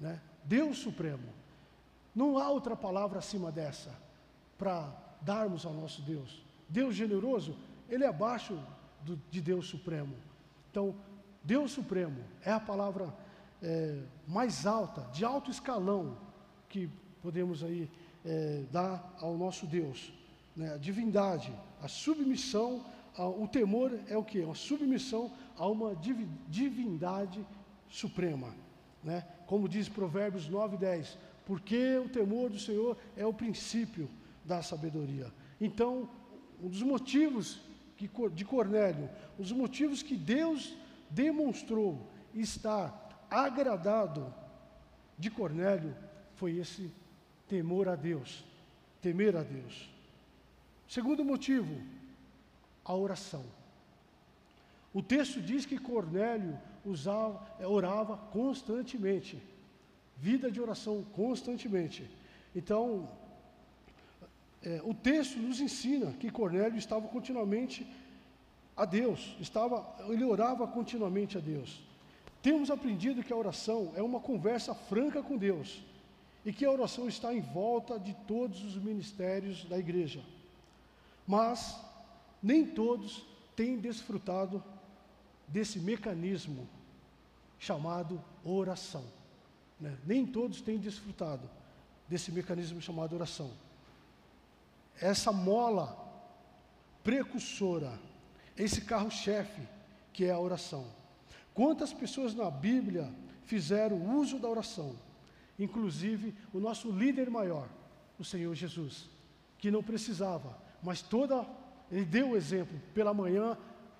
Né? Deus Supremo. Não há outra palavra acima dessa para darmos ao nosso Deus. Deus generoso, ele é abaixo do, de Deus Supremo. Então, Deus Supremo é a palavra é, mais alta, de alto escalão, que podemos aí é, dá ao nosso Deus. Né? A divindade, a submissão, o temor é o que? Uma submissão a uma div, divindade suprema. Né? Como diz Provérbios 9, 10, porque o temor do Senhor é o princípio da sabedoria. Então, um dos motivos que, de Cornélio, dos motivos que Deus demonstrou estar agradado de Cornélio foi esse temor a Deus, temer a Deus. Segundo motivo, a oração. O texto diz que Cornélio usava, eh, orava constantemente, vida de oração constantemente. Então, é, o texto nos ensina que Cornélio estava continuamente a Deus, estava, ele orava continuamente a Deus. Temos aprendido que a oração é uma conversa franca com Deus e que a oração está em volta de todos os ministérios da igreja. Mas nem todos têm desfrutado desse mecanismo chamado oração. Né? Nem todos têm desfrutado desse mecanismo chamado oração. Essa mola precursora, esse carro-chefe que é a oração. Quantas pessoas na Bíblia fizeram uso da oração? Inclusive o nosso líder maior, o Senhor Jesus, que não precisava, mas toda ele deu o exemplo pela manhã,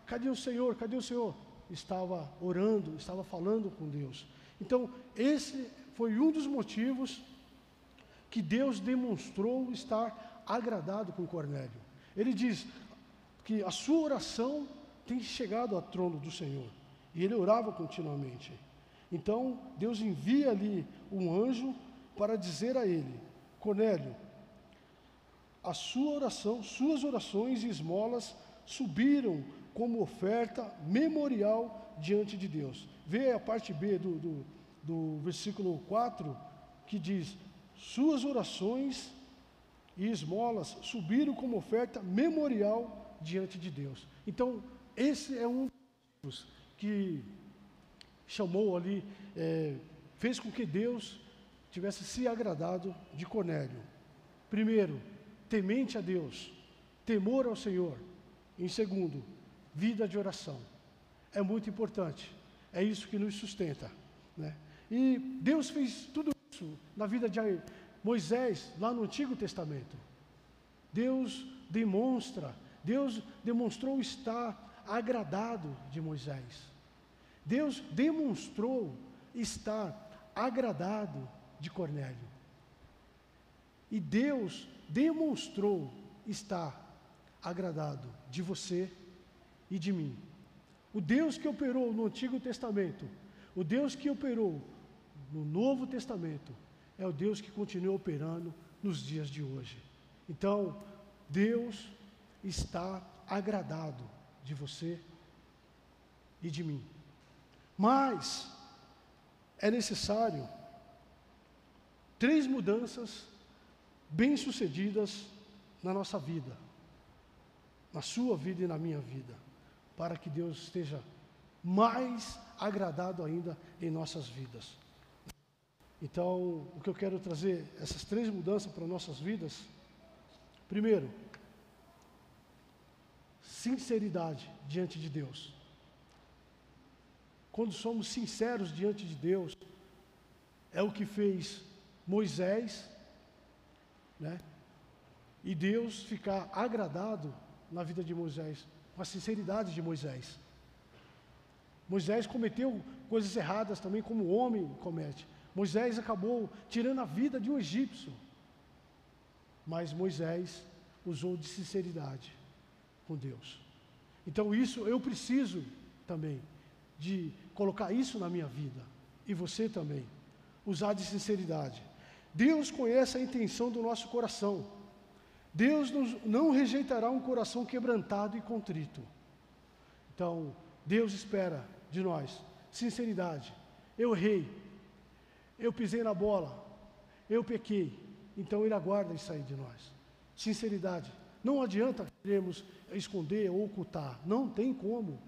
cadê o Senhor? Cadê o Senhor? Estava orando, estava falando com Deus. Então, esse foi um dos motivos que Deus demonstrou estar agradado com Cornélio. Ele diz que a sua oração tem chegado ao trono do Senhor. E ele orava continuamente. Então, Deus envia ali um anjo para dizer a ele: Cornélio, a sua oração, suas orações e esmolas subiram como oferta memorial diante de Deus. Vê a parte B do, do, do versículo 4, que diz: Suas orações e esmolas subiram como oferta memorial diante de Deus. Então, esse é um dos que chamou ali, é, fez com que Deus tivesse se agradado de Cornélio. Primeiro, temente a Deus, temor ao Senhor. Em segundo, vida de oração. É muito importante. É isso que nos sustenta. Né? E Deus fez tudo isso na vida de Moisés, lá no Antigo Testamento. Deus demonstra, Deus demonstrou estar agradado de Moisés. Deus demonstrou estar agradado de Cornélio. E Deus demonstrou estar agradado de você e de mim. O Deus que operou no Antigo Testamento, o Deus que operou no Novo Testamento, é o Deus que continua operando nos dias de hoje. Então, Deus está agradado de você e de mim. Mas é necessário três mudanças bem-sucedidas na nossa vida, na sua vida e na minha vida, para que Deus esteja mais agradado ainda em nossas vidas. Então, o que eu quero trazer, essas três mudanças para nossas vidas. Primeiro, sinceridade diante de Deus. Quando somos sinceros diante de Deus, é o que fez Moisés, né? E Deus ficar agradado na vida de Moisés, com a sinceridade de Moisés. Moisés cometeu coisas erradas também, como o homem comete. Moisés acabou tirando a vida de um egípcio. Mas Moisés usou de sinceridade com Deus. Então, isso eu preciso também de colocar isso na minha vida. E você também. Usar de sinceridade. Deus conhece a intenção do nosso coração. Deus não rejeitará um coração quebrantado e contrito. Então, Deus espera de nós sinceridade. Eu errei, eu pisei na bola, eu pequei. Então, Ele aguarda isso aí de nós. Sinceridade. Não adianta queremos esconder ou ocultar. Não tem como.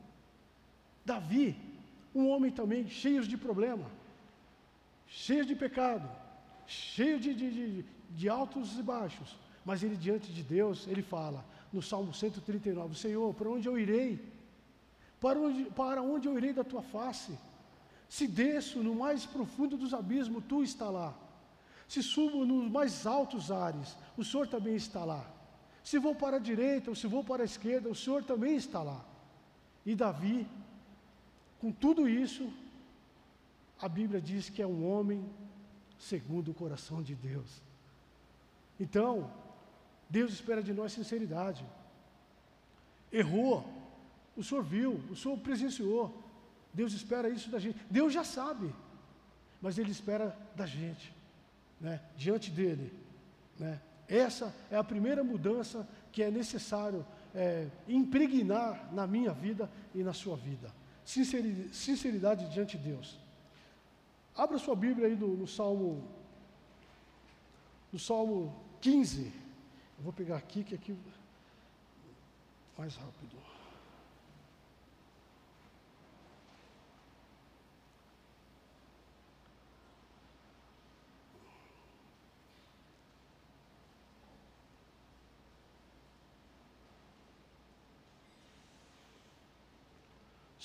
Davi, um homem também cheio de problema, cheio de pecado, cheio de, de, de, de altos e baixos. Mas ele, diante de Deus, ele fala, no Salmo 139, Senhor, para onde eu irei? Para onde, para onde eu irei da tua face? Se desço no mais profundo dos abismos, tu está lá. Se subo nos mais altos ares, o Senhor também está lá. Se vou para a direita ou se vou para a esquerda, o Senhor também está lá. E Davi, com tudo isso, a Bíblia diz que é um homem segundo o coração de Deus. Então, Deus espera de nós sinceridade. Errou, o Senhor viu, o Senhor presenciou. Deus espera isso da gente. Deus já sabe, mas Ele espera da gente, né? diante dele. Né? Essa é a primeira mudança que é necessário é, impregnar na minha vida e na sua vida. Sinceridade, diante de Deus. Abra sua Bíblia aí no, no Salmo, no Salmo 15. Eu vou pegar aqui, que aqui mais rápido.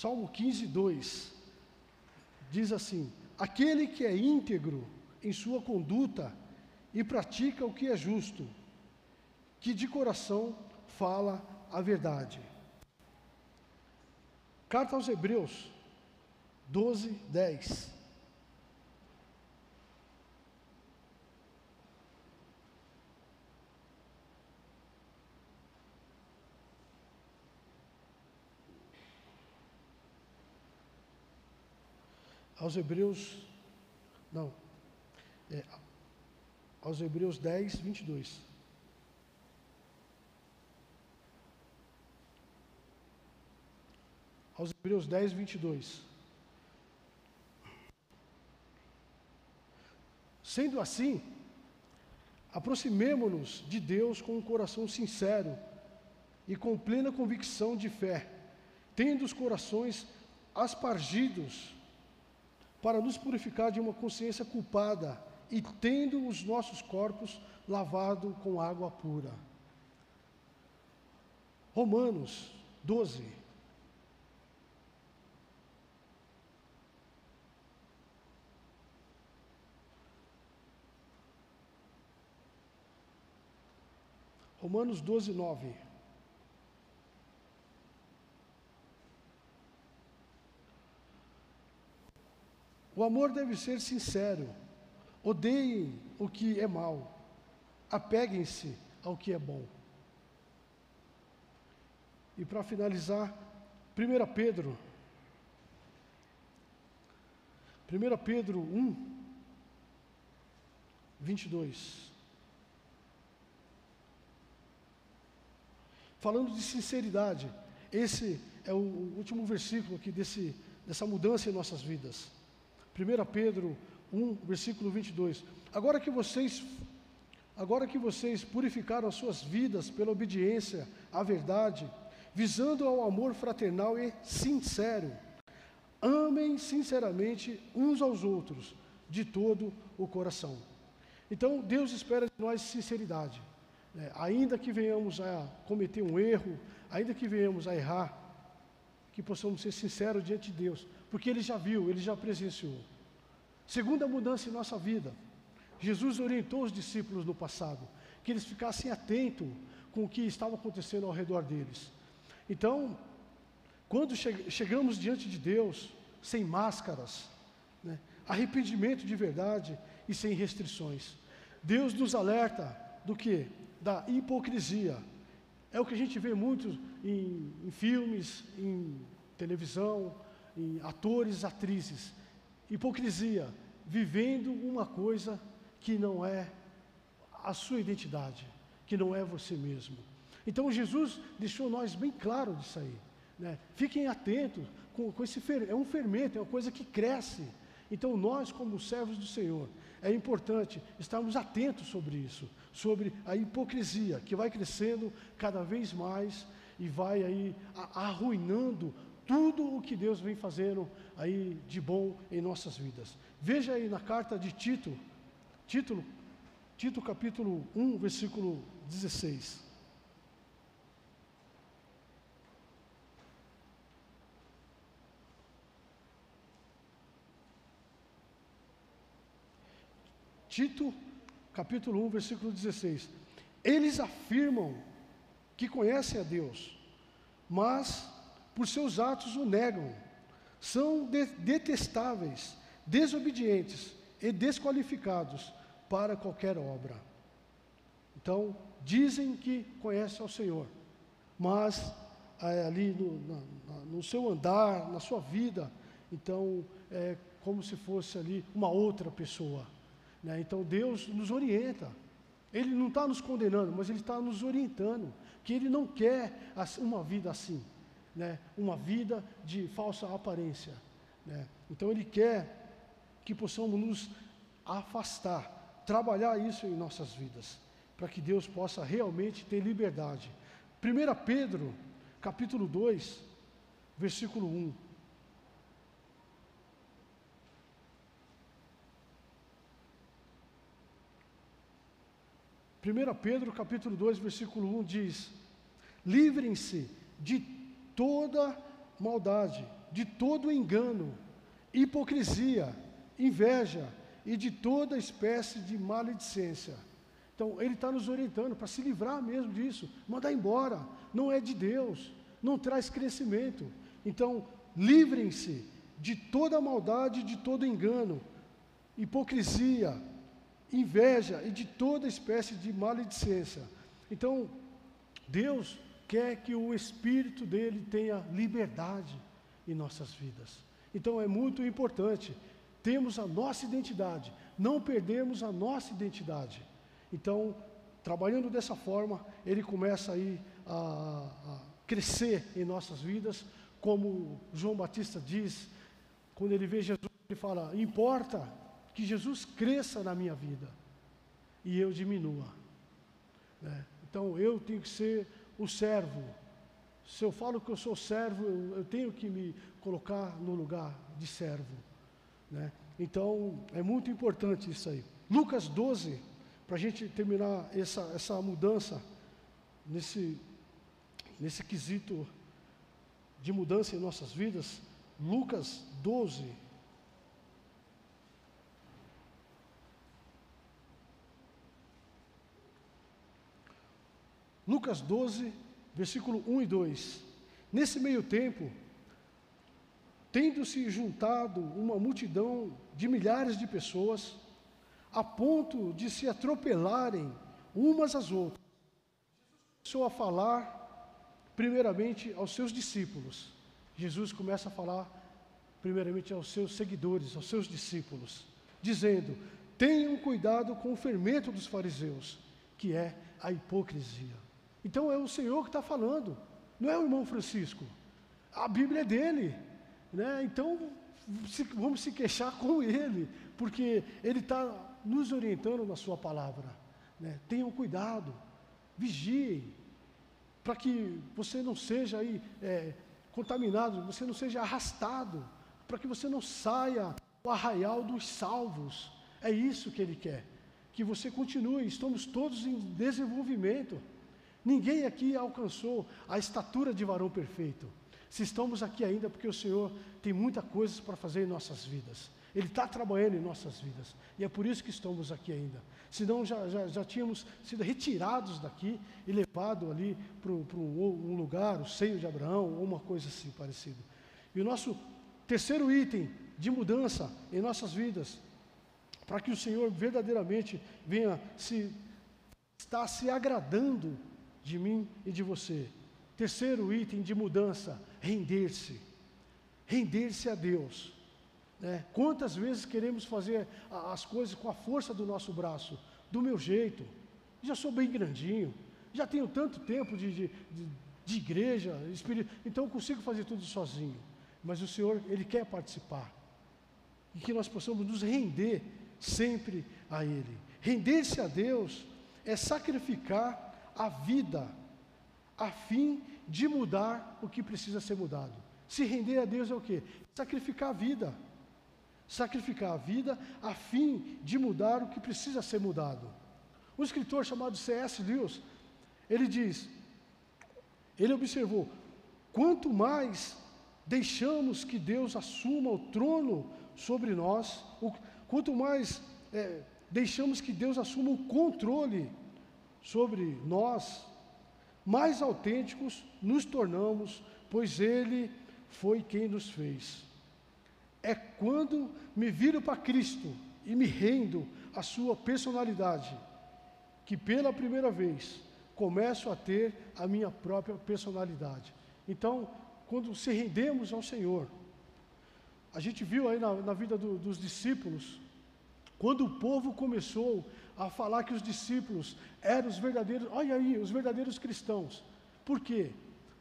Salmo 15, 2 diz assim: Aquele que é íntegro em sua conduta e pratica o que é justo, que de coração fala a verdade. Carta aos Hebreus 12, 10. Aos Hebreus, não, é, aos Hebreus 10, 22. Aos Hebreus 10, 22. Sendo assim, aproximemo-nos de Deus com um coração sincero e com plena convicção de fé, tendo os corações aspargidos para nos purificar de uma consciência culpada e tendo os nossos corpos lavado com água pura. Romanos 12. Romanos 12, 9. O amor deve ser sincero. Odeiem o que é mal. Apeguem-se ao que é bom. E para finalizar, 1 Pedro. 1 Pedro 1, 22. Falando de sinceridade, esse é o último versículo aqui desse, dessa mudança em nossas vidas. 1 Pedro 1, versículo 22. Agora que vocês agora que vocês purificaram as suas vidas pela obediência à verdade, visando ao amor fraternal e sincero, amem sinceramente uns aos outros de todo o coração. Então, Deus espera de nós sinceridade. É, ainda que venhamos a cometer um erro, ainda que venhamos a errar, que possamos ser sinceros diante de Deus, porque ele já viu, ele já presenciou. Segunda mudança em nossa vida. Jesus orientou os discípulos no passado que eles ficassem atentos com o que estava acontecendo ao redor deles. Então, quando che chegamos diante de Deus, sem máscaras, né, arrependimento de verdade e sem restrições, Deus nos alerta do que? Da hipocrisia. É o que a gente vê muito em, em filmes, em televisão, em atores, atrizes. Hipocrisia, vivendo uma coisa que não é a sua identidade, que não é você mesmo. Então Jesus deixou nós bem claro disso aí. Né? Fiquem atentos com, com esse é um fermento, é uma coisa que cresce. Então nós, como servos do Senhor, é importante estarmos atentos sobre isso, sobre a hipocrisia que vai crescendo cada vez mais e vai aí arruinando tudo o que Deus vem fazendo aí de bom em nossas vidas. Veja aí na carta de Tito, título, Tito capítulo 1, versículo 16. Tito, capítulo 1, versículo 16. Eles afirmam que conhecem a Deus, mas por seus atos o negam. São de detestáveis, desobedientes e desqualificados para qualquer obra. Então, dizem que conhecem ao Senhor, mas é, ali no, no seu andar, na sua vida, então é como se fosse ali uma outra pessoa. Né? Então Deus nos orienta. Ele não está nos condenando, mas Ele está nos orientando, que Ele não quer uma vida assim né, uma vida de falsa aparência. Né? Então Ele quer que possamos nos afastar, trabalhar isso em nossas vidas, para que Deus possa realmente ter liberdade. 1 Pedro, capítulo 2, versículo 1. Primeira Pedro, capítulo 2, versículo 1 diz: Livrem-se de toda maldade de todo engano, hipocrisia, inveja e de toda espécie de maledicência. Então, ele está nos orientando para se livrar mesmo disso, mandar embora, não é de Deus, não traz crescimento. Então, livrem-se de toda maldade, de todo engano, hipocrisia, inveja e de toda espécie de maledicência. Então, Deus quer que o Espírito dele tenha liberdade em nossas vidas. Então, é muito importante temos a nossa identidade, não perdemos a nossa identidade. Então, trabalhando dessa forma, ele começa aí a, a crescer em nossas vidas, como João Batista diz, quando ele vê Jesus, ele fala: importa que Jesus cresça na minha vida e eu diminua. Né? Então eu tenho que ser o servo. Se eu falo que eu sou servo, eu, eu tenho que me colocar no lugar de servo. Né? Então é muito importante isso aí. Lucas 12, para a gente terminar essa, essa mudança nesse, nesse quesito de mudança em nossas vidas, Lucas 12. Lucas 12, versículo 1 e 2. Nesse meio tempo, tendo-se juntado uma multidão de milhares de pessoas, a ponto de se atropelarem umas às outras, começou a falar primeiramente aos seus discípulos. Jesus começa a falar primeiramente aos seus seguidores, aos seus discípulos, dizendo: Tenham cuidado com o fermento dos fariseus, que é a hipocrisia. Então é o Senhor que está falando, não é o irmão Francisco. A Bíblia é dele, né? Então vamos se queixar com ele, porque ele está nos orientando na sua palavra. Né? Tenham cuidado, vigiem, para que você não seja aí é, contaminado, você não seja arrastado, para que você não saia do arraial dos salvos. É isso que ele quer, que você continue. Estamos todos em desenvolvimento. Ninguém aqui alcançou a estatura de varão perfeito. Se estamos aqui ainda, porque o Senhor tem muitas coisas para fazer em nossas vidas. Ele está trabalhando em nossas vidas. E é por isso que estamos aqui ainda. Senão já, já, já tínhamos sido retirados daqui e levado ali para um, um lugar, o seio de Abraão, ou uma coisa assim parecida. E o nosso terceiro item de mudança em nossas vidas, para que o Senhor verdadeiramente venha se estar se agradando de mim e de você. Terceiro item de mudança, render-se. Render-se a Deus. Né? Quantas vezes queremos fazer as coisas com a força do nosso braço, do meu jeito? Já sou bem grandinho, já tenho tanto tempo de, de, de, de igreja, então eu consigo fazer tudo sozinho. Mas o Senhor, Ele quer participar. E que nós possamos nos render sempre a Ele. Render-se a Deus é sacrificar a vida a fim de mudar o que precisa ser mudado. Se render a Deus é o que? Sacrificar a vida sacrificar a vida a fim de mudar o que precisa ser mudado. Um escritor chamado C.S. Lewis, ele diz, ele observou, quanto mais deixamos que Deus assuma o trono sobre nós, o, quanto mais é, deixamos que Deus assuma o controle sobre nós, mais autênticos nos tornamos, pois Ele foi quem nos fez é quando me viro para Cristo e me rendo à sua personalidade, que pela primeira vez começo a ter a minha própria personalidade. Então, quando se rendemos ao Senhor, a gente viu aí na, na vida do, dos discípulos, quando o povo começou a falar que os discípulos eram os verdadeiros, olha aí, os verdadeiros cristãos. Por quê?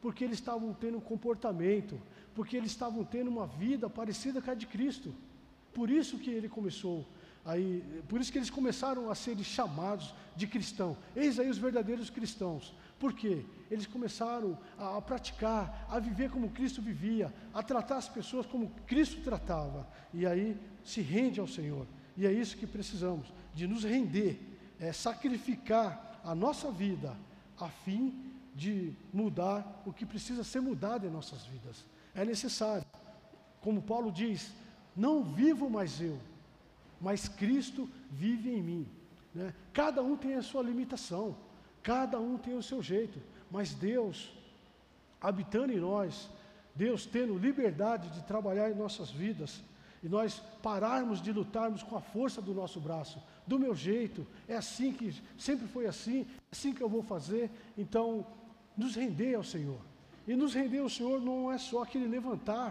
Porque eles estavam tendo um comportamento, porque eles estavam tendo uma vida parecida com a de Cristo. Por isso que ele começou aí, por isso que eles começaram a ser chamados de cristão. Eis aí os verdadeiros cristãos. Por quê? Eles começaram a, a, praticar, a viver como Cristo vivia, a tratar as pessoas como Cristo tratava. E aí se rende ao Senhor. E é isso que precisamos, de nos render, é, sacrificar a nossa vida a fim de mudar o que precisa ser mudado em nossas vidas. É necessário. como Paulo diz, não vivo mais eu, mas Cristo vive em mim. Né? Cada um tem a sua limitação, cada um tem o seu jeito, mas Deus, habitando em nós, Deus tendo liberdade de trabalhar em nossas vidas, e nós pararmos de lutarmos com a força do nosso braço, do meu jeito, é assim que sempre foi assim, é assim que eu vou fazer. Então, nos render ao Senhor. E nos render ao Senhor não é só aquele levantar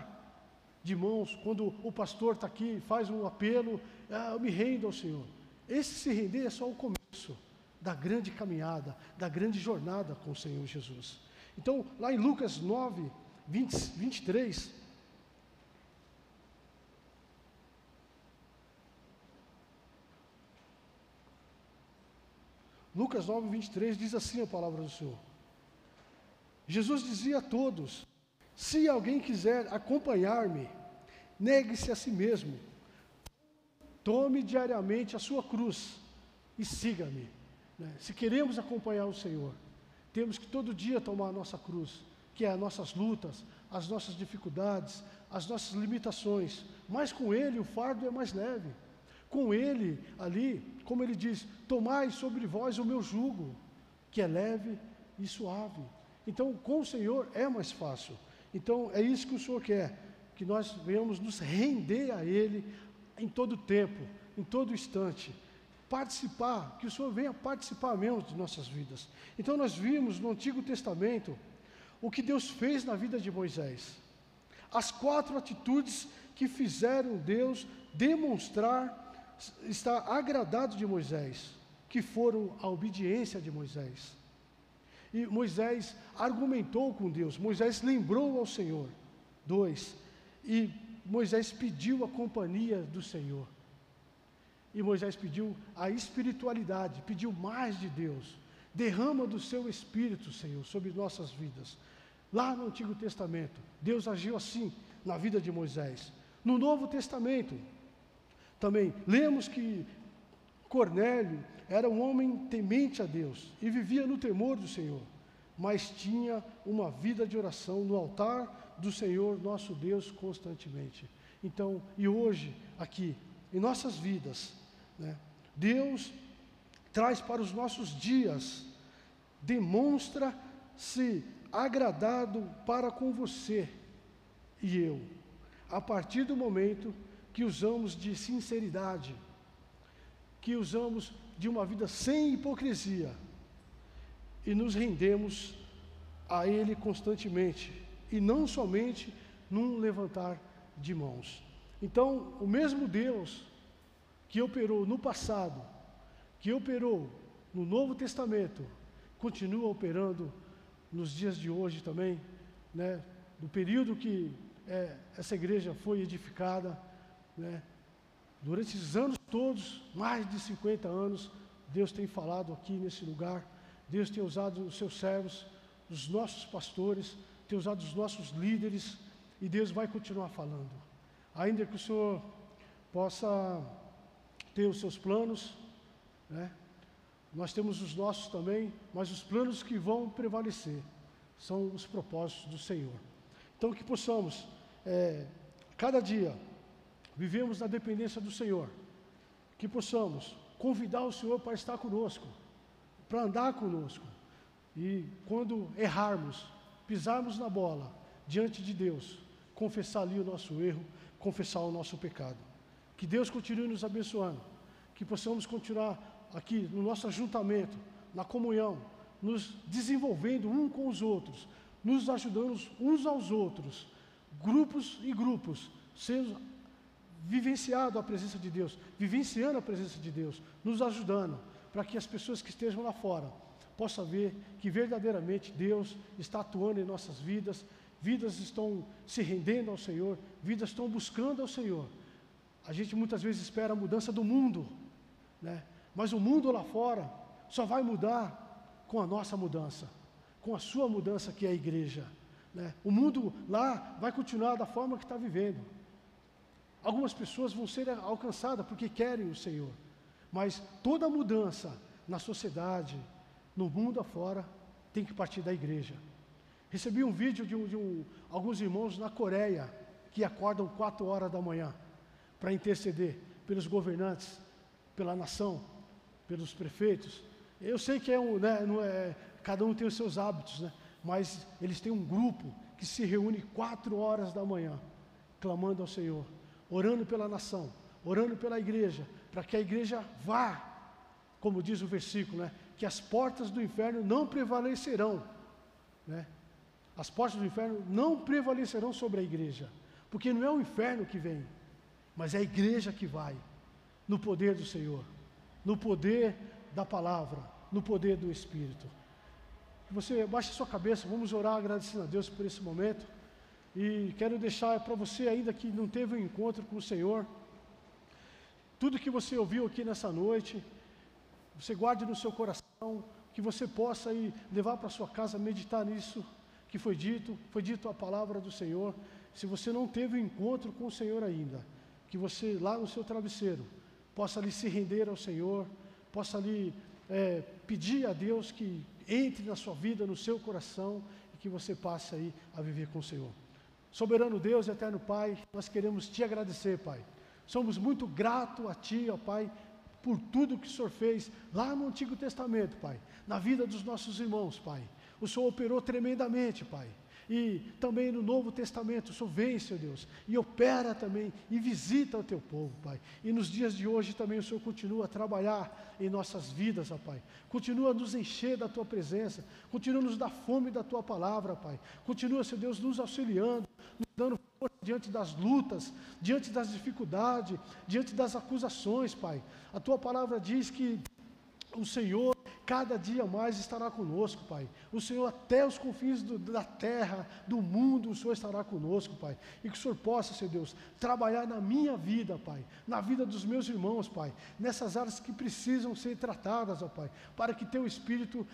de mãos, quando o pastor está aqui, faz um apelo, ah, eu me rendo ao Senhor. Esse se render é só o começo da grande caminhada, da grande jornada com o Senhor Jesus. Então, lá em Lucas 9, 20, 23, Lucas 9, 23 diz assim a palavra do Senhor. Jesus dizia a todos: Se alguém quiser acompanhar-me, negue-se a si mesmo, tome diariamente a sua cruz e siga-me. Né? Se queremos acompanhar o Senhor, temos que todo dia tomar a nossa cruz, que é as nossas lutas, as nossas dificuldades, as nossas limitações, mas com Ele o fardo é mais leve. Com Ele, ali, como Ele diz: Tomai sobre vós o meu jugo, que é leve e suave. Então, com o Senhor é mais fácil. Então, é isso que o Senhor quer, que nós venhamos nos render a Ele em todo tempo, em todo instante. Participar, que o Senhor venha participar mesmo de nossas vidas. Então, nós vimos no Antigo Testamento o que Deus fez na vida de Moisés. As quatro atitudes que fizeram Deus demonstrar está agradado de Moisés, que foram a obediência de Moisés. E Moisés argumentou com Deus, Moisés lembrou ao Senhor. Dois, e Moisés pediu a companhia do Senhor. E Moisés pediu a espiritualidade, pediu mais de Deus. Derrama do seu espírito, Senhor, sobre nossas vidas. Lá no Antigo Testamento, Deus agiu assim na vida de Moisés. No Novo Testamento, também lemos que Cornélio era um homem temente a Deus e vivia no temor do Senhor, mas tinha uma vida de oração no altar do Senhor nosso Deus constantemente. Então, e hoje, aqui, em nossas vidas, né, Deus traz para os nossos dias, demonstra-se agradado para com você e eu, a partir do momento que usamos de sinceridade, que usamos de uma vida sem hipocrisia e nos rendemos a Ele constantemente e não somente num levantar de mãos. Então, o mesmo Deus que operou no passado, que operou no Novo Testamento, continua operando nos dias de hoje também, né? No período que é, essa igreja foi edificada, né? Durante esses anos todos, mais de 50 anos, Deus tem falado aqui nesse lugar, Deus tem usado os seus servos, os nossos pastores, tem usado os nossos líderes, e Deus vai continuar falando. Ainda que o Senhor possa ter os seus planos, né? nós temos os nossos também, mas os planos que vão prevalecer são os propósitos do Senhor. Então, que possamos, é, cada dia, vivemos na dependência do Senhor, que possamos convidar o Senhor para estar conosco, para andar conosco, e quando errarmos, pisarmos na bola diante de Deus, confessar ali o nosso erro, confessar o nosso pecado. Que Deus continue nos abençoando, que possamos continuar aqui no nosso ajuntamento, na comunhão, nos desenvolvendo um com os outros, nos ajudando uns aos outros, grupos e grupos, sendo vivenciado a presença de Deus, vivenciando a presença de Deus, nos ajudando, para que as pessoas que estejam lá fora possam ver que verdadeiramente Deus está atuando em nossas vidas, vidas estão se rendendo ao Senhor, vidas estão buscando ao Senhor. A gente muitas vezes espera a mudança do mundo, né? mas o mundo lá fora só vai mudar com a nossa mudança, com a sua mudança que é a igreja. Né? O mundo lá vai continuar da forma que está vivendo. Algumas pessoas vão ser alcançadas porque querem o Senhor, mas toda mudança na sociedade, no mundo afora, tem que partir da igreja. Recebi um vídeo de, um, de um, alguns irmãos na Coreia, que acordam quatro horas da manhã para interceder pelos governantes, pela nação, pelos prefeitos. Eu sei que é um, né, é, cada um tem os seus hábitos, né? Mas eles têm um grupo que se reúne quatro horas da manhã, clamando ao Senhor, orando pela nação, orando pela igreja, para que a igreja vá, como diz o versículo, né? Que as portas do inferno não prevalecerão, né? As portas do inferno não prevalecerão sobre a igreja, porque não é o inferno que vem, mas é a igreja que vai, no poder do Senhor, no poder da palavra, no poder do Espírito. Você baixe sua cabeça, vamos orar agradecendo a Deus por esse momento. E quero deixar para você ainda que não teve um encontro com o Senhor, tudo que você ouviu aqui nessa noite, você guarde no seu coração, que você possa ir levar para sua casa, meditar nisso que foi dito, foi dito a palavra do Senhor. Se você não teve um encontro com o Senhor ainda, que você lá no seu travesseiro possa ali se render ao Senhor, possa ali é, pedir a Deus que entre na sua vida, no seu coração e que você passe aí a viver com o Senhor. Soberano Deus e eterno Pai, nós queremos te agradecer, Pai. Somos muito gratos a Ti, ó Pai, por tudo que o Senhor fez lá no Antigo Testamento, Pai, na vida dos nossos irmãos, Pai. O Senhor operou tremendamente, Pai. E também no Novo Testamento, o Senhor vem, Senhor Deus, e opera também, e visita o teu povo, Pai. E nos dias de hoje também o Senhor continua a trabalhar em nossas vidas, ó Pai. Continua a nos encher da tua presença, continua a nos dar fome da tua palavra, Pai. Continua, Senhor Deus, nos auxiliando, nos dando força diante das lutas, diante das dificuldades, diante das acusações, Pai. A tua palavra diz que o Senhor cada dia mais estará conosco, Pai. O Senhor, até os confins do, da terra, do mundo, o Senhor estará conosco, Pai. E que o Senhor possa, Senhor Deus, trabalhar na minha vida, Pai, na vida dos meus irmãos, Pai, nessas áreas que precisam ser tratadas, ó Pai, para que Teu Espírito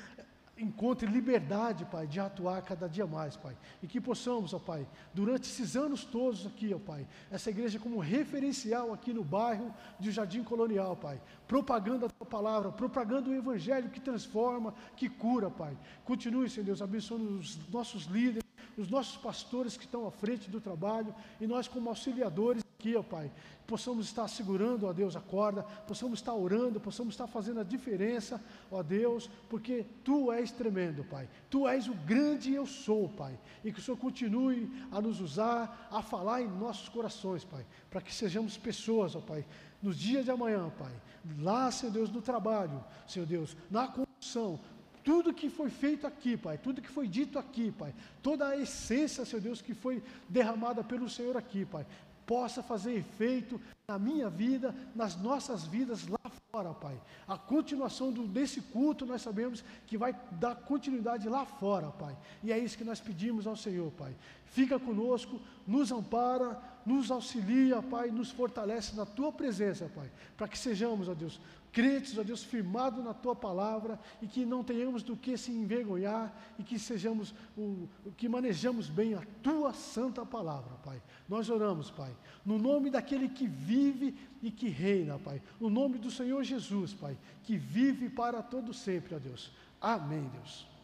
encontre liberdade, Pai, de atuar cada dia mais, Pai. E que possamos, ó Pai, durante esses anos todos aqui, ó Pai, essa igreja como referencial aqui no bairro de Jardim Colonial, Pai, propagando a Tua palavra, propagando o Evangelho que transforma, que cura, Pai. Continue, Senhor Deus, abençoando os nossos líderes, os nossos pastores que estão à frente do trabalho e nós como auxiliadores aqui, ó Pai, possamos estar segurando, ó Deus, a corda, possamos estar orando, possamos estar fazendo a diferença, ó Deus, porque Tu és tremendo, Pai. Tu és o grande eu sou, Pai. E que o Senhor continue a nos usar, a falar em nossos corações, Pai, para que sejamos pessoas, ó Pai, nos dias de amanhã, Pai. Lá, Senhor Deus, no trabalho, Senhor Deus, na construção, tudo que foi feito aqui, Pai, tudo que foi dito aqui, Pai, toda a essência, Senhor Deus, que foi derramada pelo Senhor aqui, Pai, possa fazer efeito na minha vida, nas nossas vidas lá fora, Pai. A continuação do, desse culto nós sabemos que vai dar continuidade lá fora, Pai. E é isso que nós pedimos ao Senhor, Pai. Fica conosco, nos ampara, nos auxilia, Pai, nos fortalece na tua presença, Pai, para que sejamos, ó Deus, crentes, ó Deus, firmados na tua palavra e que não tenhamos do que se envergonhar e que sejamos o, que manejamos bem a tua santa palavra, Pai. Nós oramos, Pai, no nome daquele que vive e que reina, Pai, no nome do Senhor Jesus, Pai, que vive para todo sempre, ó Deus. Amém, Deus.